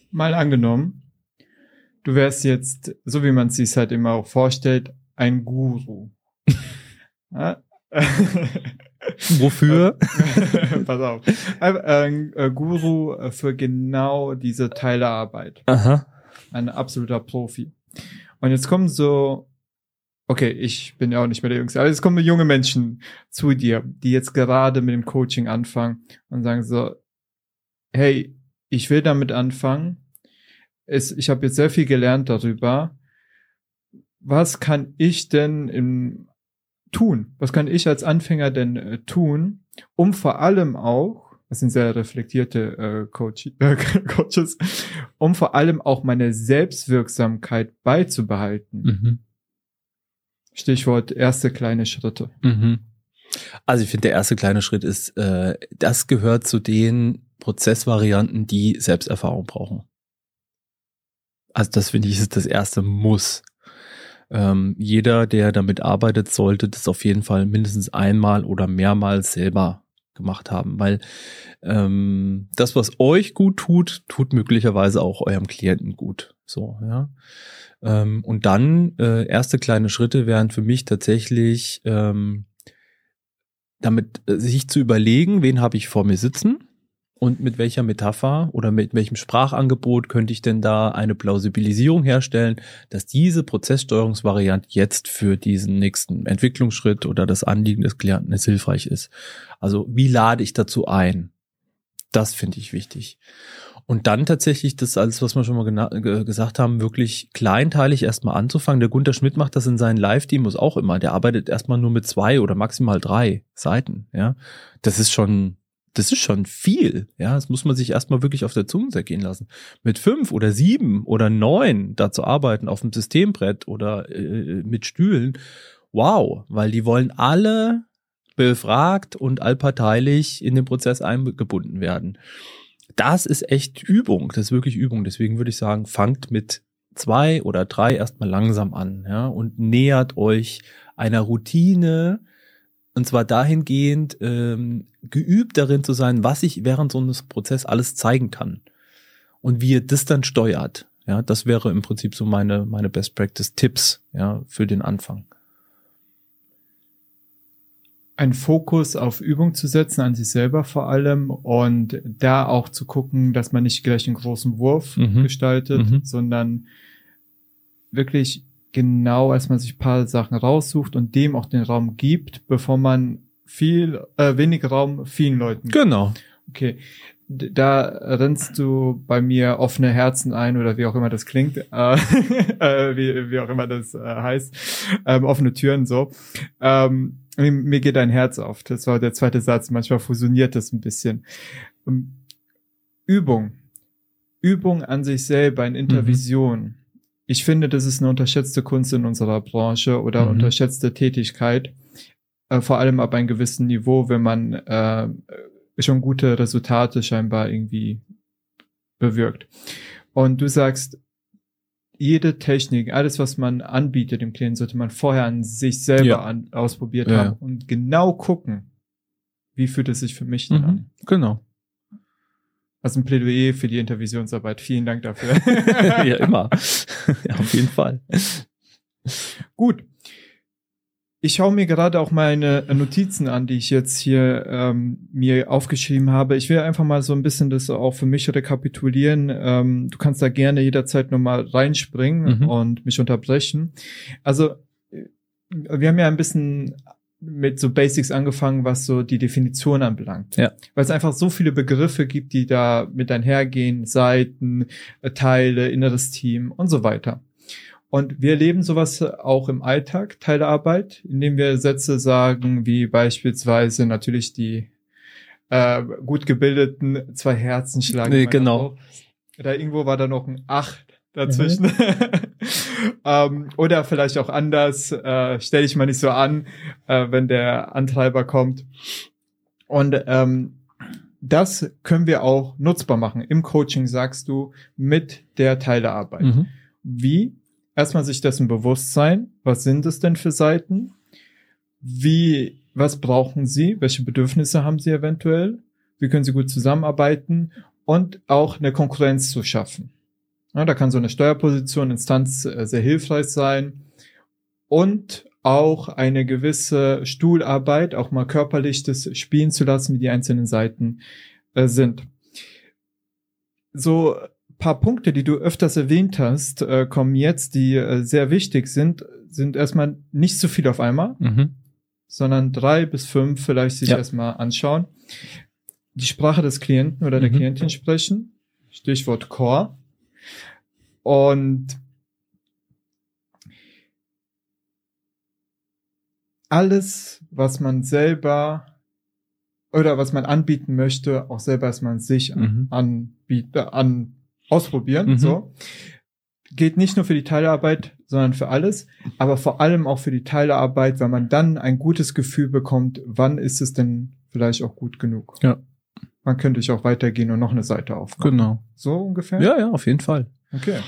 Mal angenommen, du wärst jetzt, so wie man es sich halt immer auch vorstellt, ein Guru. ja? Wofür? Pass auf. Ein äh, Guru äh, für genau diese Teilearbeit. Aha. Ein absoluter Profi. Und jetzt kommen so, okay, ich bin ja auch nicht mehr der Jüngste, aber jetzt kommen junge Menschen zu dir, die jetzt gerade mit dem Coaching anfangen und sagen so, hey, ich will damit anfangen. Es, ich habe jetzt sehr viel gelernt darüber. Was kann ich denn im tun? Was kann ich als Anfänger denn äh, tun, um vor allem auch, das sind sehr reflektierte äh, Coach, äh, Coaches, um vor allem auch meine Selbstwirksamkeit beizubehalten. Mhm. Stichwort erste kleine Schritte. Mhm. Also ich finde, der erste kleine Schritt ist, äh, das gehört zu den Prozessvarianten, die Selbsterfahrung brauchen. Also das finde ich ist das erste Muss. Ähm, jeder, der damit arbeitet, sollte das auf jeden Fall mindestens einmal oder mehrmals selber gemacht haben, weil ähm, das, was euch gut tut, tut möglicherweise auch eurem Klienten gut. So, ja. Ähm, und dann äh, erste kleine Schritte wären für mich tatsächlich ähm, damit äh, sich zu überlegen, wen habe ich vor mir sitzen und mit welcher Metapher oder mit welchem Sprachangebot könnte ich denn da eine Plausibilisierung herstellen, dass diese Prozesssteuerungsvariante jetzt für diesen nächsten Entwicklungsschritt oder das Anliegen des Klienten jetzt hilfreich ist. Also wie lade ich dazu ein? Das finde ich wichtig. Und dann tatsächlich das alles, was wir schon mal gesagt haben, wirklich kleinteilig erstmal anzufangen. Der Gunter Schmidt macht das in seinen Live-Demos auch immer. Der arbeitet erstmal nur mit zwei oder maximal drei Seiten. Ja, das ist schon, das ist schon viel. Ja, das muss man sich erstmal wirklich auf der Zunge zergehen lassen. Mit fünf oder sieben oder neun da zu arbeiten auf dem Systembrett oder äh, mit Stühlen. Wow, weil die wollen alle befragt und allparteilich in den Prozess eingebunden werden das ist echt Übung. Das ist wirklich Übung. Deswegen würde ich sagen, fangt mit zwei oder drei erstmal langsam an, ja, und nähert euch einer Routine, und zwar dahingehend, ähm, geübt darin zu sein, was ich während so eines Prozess alles zeigen kann. Und wie ihr das dann steuert. Ja, das wäre im Prinzip so meine, meine Best Practice Tipps, ja, für den Anfang einen Fokus auf Übung zu setzen, an sich selber vor allem und da auch zu gucken, dass man nicht gleich einen großen Wurf mhm. gestaltet, mhm. sondern wirklich genau als man sich paar Sachen raussucht und dem auch den Raum gibt, bevor man viel, äh, wenig Raum vielen Leuten gibt. Genau. Okay. Da rennst du bei mir offene Herzen ein oder wie auch immer das klingt, äh, äh, wie, wie auch immer das äh, heißt, ähm, offene Türen so. Ähm, mir geht ein Herz auf. Das war der zweite Satz. Manchmal fusioniert das ein bisschen. Ähm, Übung. Übung an sich selber in Intervision. Mhm. Ich finde, das ist eine unterschätzte Kunst in unserer Branche oder mhm. unterschätzte Tätigkeit. Äh, vor allem ab einem gewissen Niveau, wenn man äh, schon gute Resultate scheinbar irgendwie bewirkt. Und du sagst, jede Technik, alles, was man anbietet dem Klienten, sollte man vorher an sich selber ja. an, ausprobiert ja. haben und genau gucken, wie fühlt es sich für mich denn mhm. an. Genau. Also ein Plädoyer für die Intervisionsarbeit. Vielen Dank dafür. ja, immer. ja, auf jeden Fall. Gut. Ich schaue mir gerade auch meine Notizen an, die ich jetzt hier ähm, mir aufgeschrieben habe. Ich will einfach mal so ein bisschen das auch für mich rekapitulieren. Ähm, du kannst da gerne jederzeit nochmal reinspringen mhm. und mich unterbrechen. Also äh, wir haben ja ein bisschen mit so Basics angefangen, was so die Definition anbelangt. Ja. Weil es einfach so viele Begriffe gibt, die da mit einhergehen, Seiten, äh, Teile, inneres Team und so weiter. Und wir erleben sowas auch im Alltag, Teil der Arbeit, indem wir Sätze sagen, wie beispielsweise natürlich die äh, gut gebildeten zwei Herzen schlagen. Nee, genau. Da irgendwo war da noch ein Acht dazwischen. Mhm. ähm, oder vielleicht auch anders, äh, stell dich mal nicht so an, äh, wenn der Antreiber kommt. Und ähm, das können wir auch nutzbar machen. Im Coaching sagst du mit der Teilearbeit. Mhm. Wie? erstmal sich dessen bewusst sein, was sind es denn für Seiten? Wie, was brauchen sie? Welche Bedürfnisse haben sie eventuell? Wie können sie gut zusammenarbeiten? Und auch eine Konkurrenz zu schaffen. Ja, da kann so eine Steuerposition, Instanz äh, sehr hilfreich sein. Und auch eine gewisse Stuhlarbeit, auch mal körperlich das spielen zu lassen, wie die einzelnen Seiten äh, sind. So paar Punkte, die du öfters erwähnt hast, äh, kommen jetzt, die äh, sehr wichtig sind, sind erstmal nicht zu viel auf einmal, mhm. sondern drei bis fünf vielleicht sich ja. erstmal anschauen. Die Sprache des Klienten oder der mhm. Klientin sprechen. Stichwort Core. Und alles, was man selber oder was man anbieten möchte, auch selber erstmal sich mhm. anbieten, an ausprobieren. Mhm. So geht nicht nur für die Teilarbeit, sondern für alles, aber vor allem auch für die Teilarbeit, weil man dann ein gutes Gefühl bekommt, wann ist es denn vielleicht auch gut genug. Ja. Man könnte ich auch weitergehen und noch eine Seite aufmachen. Genau. So ungefähr? Ja, ja, auf jeden Fall. Okay.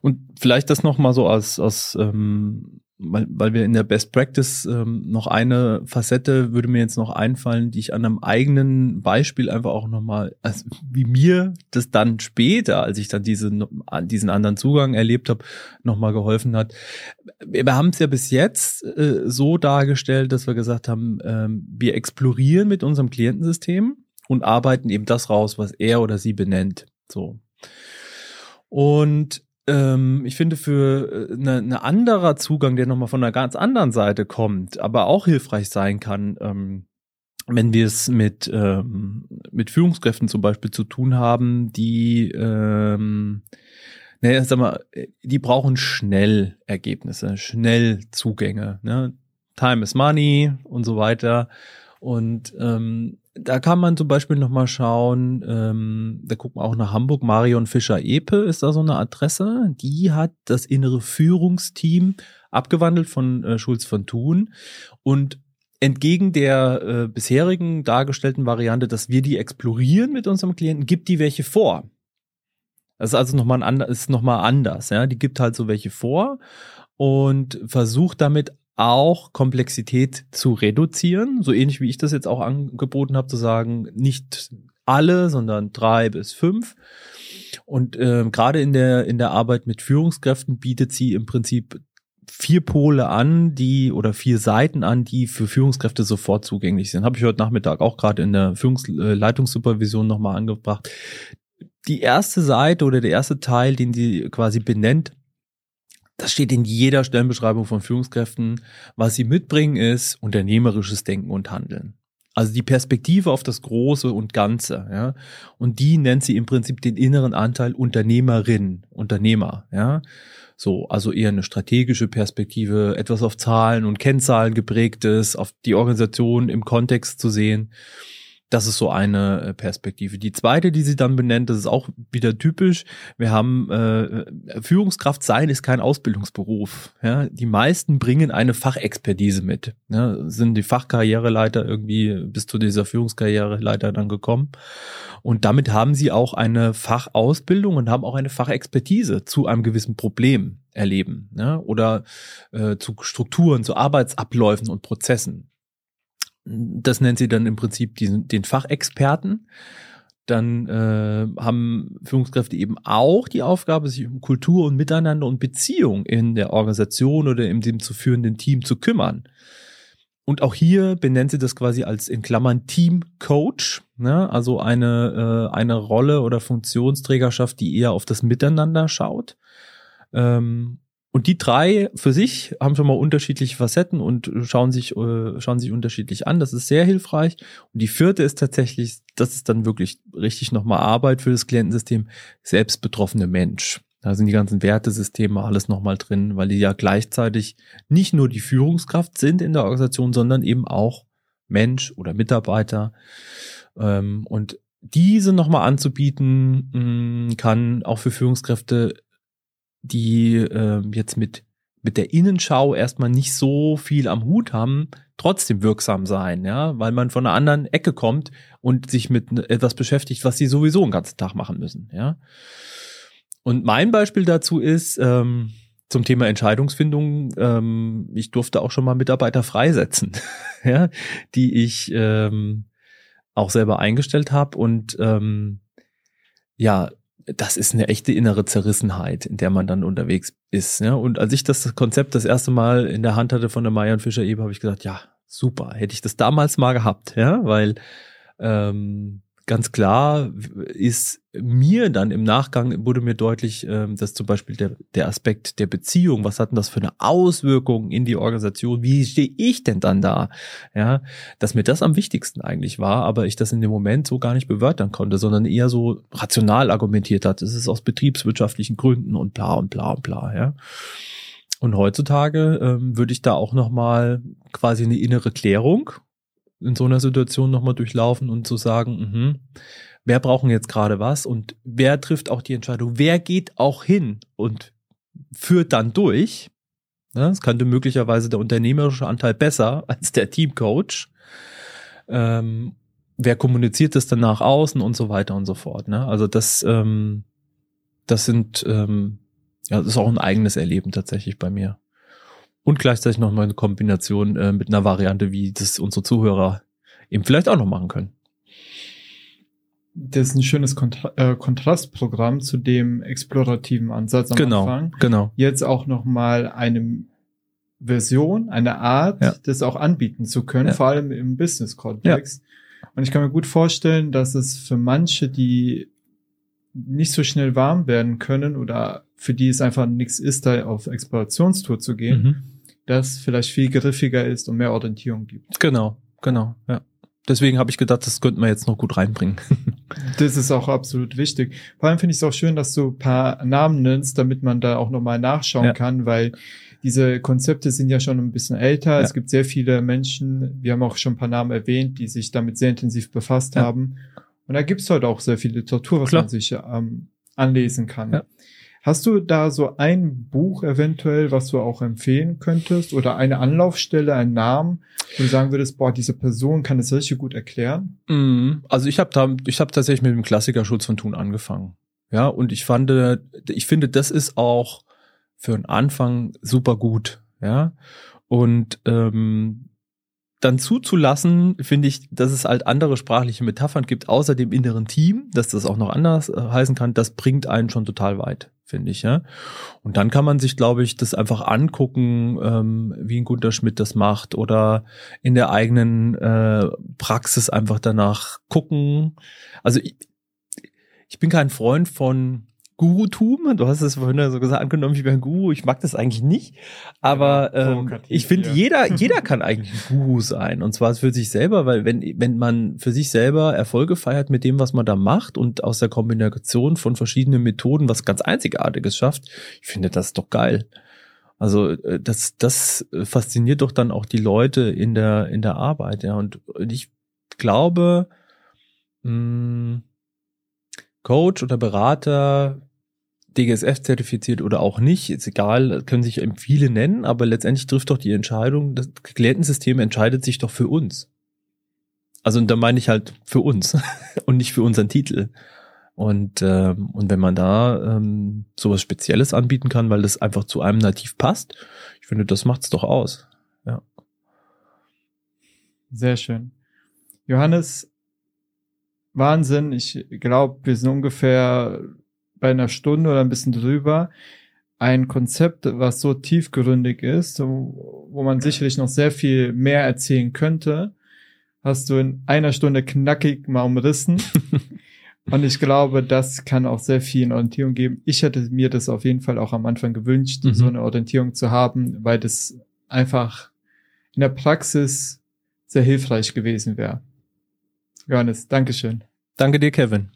Und vielleicht das noch mal so als, als ähm, weil, weil wir in der Best Practice ähm, noch eine Facette würde mir jetzt noch einfallen, die ich an einem eigenen Beispiel einfach auch noch mal, also wie mir das dann später, als ich dann diese, diesen anderen Zugang erlebt habe, noch mal geholfen hat. Wir haben es ja bis jetzt äh, so dargestellt, dass wir gesagt haben, ähm, wir explorieren mit unserem Klientensystem und arbeiten eben das raus, was er oder sie benennt. So. Und ähm, ich finde für eine, äh, eine anderer Zugang, der nochmal von einer ganz anderen Seite kommt, aber auch hilfreich sein kann, ähm, wenn wir es mit, ähm, mit Führungskräften zum Beispiel zu tun haben, die, ähm, ne, sag mal, die brauchen schnell Ergebnisse, schnell Zugänge, ne? Time is money und so weiter. Und ähm, da kann man zum Beispiel nochmal schauen, ähm, da guckt man auch nach Hamburg, Marion Fischer-Epe ist da so eine Adresse. Die hat das innere Führungsteam abgewandelt von äh, Schulz von Thun und entgegen der äh, bisherigen dargestellten Variante, dass wir die explorieren mit unserem Klienten, gibt die welche vor. Das ist also nochmal ein, ist noch mal anders, ja. Die gibt halt so welche vor und versucht damit auch Komplexität zu reduzieren, so ähnlich wie ich das jetzt auch angeboten habe, zu sagen, nicht alle, sondern drei bis fünf. Und äh, gerade in der in der Arbeit mit Führungskräften bietet sie im Prinzip vier Pole an, die oder vier Seiten an, die für Führungskräfte sofort zugänglich sind. Habe ich heute Nachmittag auch gerade in der Führungsleitungssupervision nochmal angebracht. Die erste Seite oder der erste Teil, den sie quasi benennt, das steht in jeder Stellenbeschreibung von Führungskräften. Was sie mitbringen, ist unternehmerisches Denken und Handeln. Also die Perspektive auf das Große und Ganze, ja. Und die nennt sie im Prinzip den inneren Anteil Unternehmerin, Unternehmer, ja. So, also eher eine strategische Perspektive, etwas auf Zahlen und Kennzahlen geprägtes, auf die Organisation im Kontext zu sehen. Das ist so eine äh, Perspektive. Die zweite, die sie dann benennt, das ist auch wieder typisch. Wir haben äh, Führungskraft sein ist kein Ausbildungsberuf. Ja? Die meisten bringen eine Fachexpertise mit. Ja? Sind die Fachkarriereleiter irgendwie bis zu dieser Führungskarriereleiter dann gekommen. Und damit haben sie auch eine Fachausbildung und haben auch eine Fachexpertise zu einem gewissen Problem erleben. Ja? Oder äh, zu Strukturen, zu Arbeitsabläufen und Prozessen. Das nennt sie dann im Prinzip diesen, den Fachexperten. Dann äh, haben Führungskräfte eben auch die Aufgabe, sich um Kultur und Miteinander und Beziehung in der Organisation oder in dem zu führenden Team zu kümmern. Und auch hier benennt sie das quasi als in Klammern Team Coach, ne? also eine, äh, eine Rolle oder Funktionsträgerschaft, die eher auf das Miteinander schaut. Ähm, und die drei für sich haben schon mal unterschiedliche Facetten und schauen sich, äh, schauen sich unterschiedlich an. Das ist sehr hilfreich. Und die vierte ist tatsächlich, das ist dann wirklich richtig nochmal Arbeit für das Klientensystem, selbstbetroffene Mensch. Da sind die ganzen Wertesysteme alles nochmal drin, weil die ja gleichzeitig nicht nur die Führungskraft sind in der Organisation, sondern eben auch Mensch oder Mitarbeiter. Ähm, und diese nochmal anzubieten, mm, kann auch für Führungskräfte die äh, jetzt mit, mit der Innenschau erstmal nicht so viel am Hut haben, trotzdem wirksam sein, ja, weil man von einer anderen Ecke kommt und sich mit etwas beschäftigt, was sie sowieso den ganzen Tag machen müssen, ja. Und mein Beispiel dazu ist, ähm, zum Thema Entscheidungsfindung, ähm, ich durfte auch schon mal Mitarbeiter freisetzen, ja, die ich ähm, auch selber eingestellt habe und ähm, ja, das ist eine echte innere Zerrissenheit, in der man dann unterwegs ist. Ja? Und als ich das Konzept das erste Mal in der Hand hatte von der Meier und Fischer Ebe, habe ich gesagt, ja, super, hätte ich das damals mal gehabt, ja, weil ähm, ganz klar ist mir dann im Nachgang wurde mir deutlich, ähm, dass zum Beispiel der, der Aspekt der Beziehung, was hat denn das für eine Auswirkung in die Organisation, wie stehe ich denn dann da, ja, dass mir das am wichtigsten eigentlich war, aber ich das in dem Moment so gar nicht bewörtern konnte, sondern eher so rational argumentiert hat, es ist aus betriebswirtschaftlichen Gründen und bla und bla und bla, ja. Und heutzutage ähm, würde ich da auch nochmal quasi eine innere Klärung in so einer Situation nochmal durchlaufen und zu sagen, mh, wer brauchen jetzt gerade was und wer trifft auch die Entscheidung, wer geht auch hin und führt dann durch. Ne, es könnte möglicherweise der unternehmerische Anteil besser als der Teamcoach. Ähm, wer kommuniziert das dann nach außen und so weiter und so fort. Ne? Also das, ähm, das sind, ähm, ja, das ist auch ein eigenes Erleben tatsächlich bei mir. Und gleichzeitig noch mal eine Kombination äh, mit einer Variante, wie das unsere Zuhörer eben vielleicht auch noch machen können. Das ist ein schönes Kontra äh, Kontrastprogramm zu dem explorativen Ansatz am genau, Anfang. Genau. Jetzt auch noch mal eine Version, eine Art, Ja. das auch anbieten zu können, Ja. vor allem im Business-Kontext. Und ich kann mir gut vorstellen, dass es für manche, die nicht so schnell warm werden können oder für die es einfach nichts ist, da auf Explorationstour zu gehen, Mhm. Das vielleicht viel griffiger ist und mehr Orientierung gibt. Genau, genau, ja. Deswegen habe ich gedacht, das könnten wir jetzt noch gut reinbringen. Das ist auch absolut wichtig. Vor allem finde ich es auch schön, dass du ein paar Namen nennst, damit man da auch nochmal nachschauen Ja. kann, weil diese Konzepte sind ja schon ein bisschen älter. Ja. Es gibt sehr viele Menschen, wir haben auch schon ein paar Namen erwähnt, die sich damit sehr intensiv befasst Ja. haben. Und da gibt es heute auch sehr viel Literatur, was Klar. man sich ähm, anlesen kann. Ja. Hast du da so ein Buch eventuell, was du auch empfehlen könntest oder eine Anlaufstelle, einen Namen, wo du sagen würdest, boah, diese Person kann das richtig gut erklären? Mhm. Also ich habe da, ich habe tatsächlich mit dem Klassiker Schutz von Thun angefangen. Ja, und ich fand, ich finde, das ist auch für einen Anfang super gut. Ja, und ähm, dann zuzulassen, finde ich, dass es halt andere sprachliche Metaphern gibt, außer dem inneren Team, dass das auch noch anders äh, heißen kann, das bringt einen schon total weit, finde ich, ja. Und dann kann man sich, glaube ich, das einfach angucken, ähm, wie ein Gunter Schmidt das macht oder in der eigenen äh, Praxis einfach danach gucken. Also ich, ich bin kein Freund von Gurutum. Du hast es vorhin so gesagt, angenommen, ich wäre ein Guru. Ich mag das eigentlich nicht. Aber Ja, ähm, provokativ, ich finde, ja. jeder, jeder kann eigentlich ein Guru sein. Und zwar für sich selber, weil wenn, wenn man für sich selber Erfolge feiert mit dem, was man da macht und aus der Kombination von verschiedenen Methoden was ganz Einzigartiges schafft, ich finde das doch geil. Also äh, das, das fasziniert doch dann auch die Leute in der, in der Arbeit, ja. Und ich glaube, mh, Coach oder Berater, DGSF zertifiziert oder auch nicht, ist egal, können sich viele nennen, aber letztendlich trifft doch die Entscheidung, das Klientensystem entscheidet sich doch für uns. Also und da meine ich halt für uns und nicht für unseren Titel. Und, ähm, und wenn man da ähm, sowas Spezielles anbieten kann, weil das einfach zu einem nativ passt, ich finde, das macht's doch aus. Sehr schön. Johannes, Wahnsinn. Ich glaube, wir sind ungefähr bei einer Stunde oder ein bisschen drüber. Ein Konzept, was so tiefgründig ist, wo man sicherlich noch sehr viel mehr erzählen könnte, hast du in einer Stunde knackig mal umrissen. Und ich glaube, das kann auch sehr viel Orientierung geben. Ich hätte mir das auf jeden Fall auch am Anfang gewünscht, Mhm. so eine Orientierung zu haben, weil das einfach in der Praxis sehr hilfreich gewesen wäre. Johannes, Dankeschön. Danke dir, Kevin.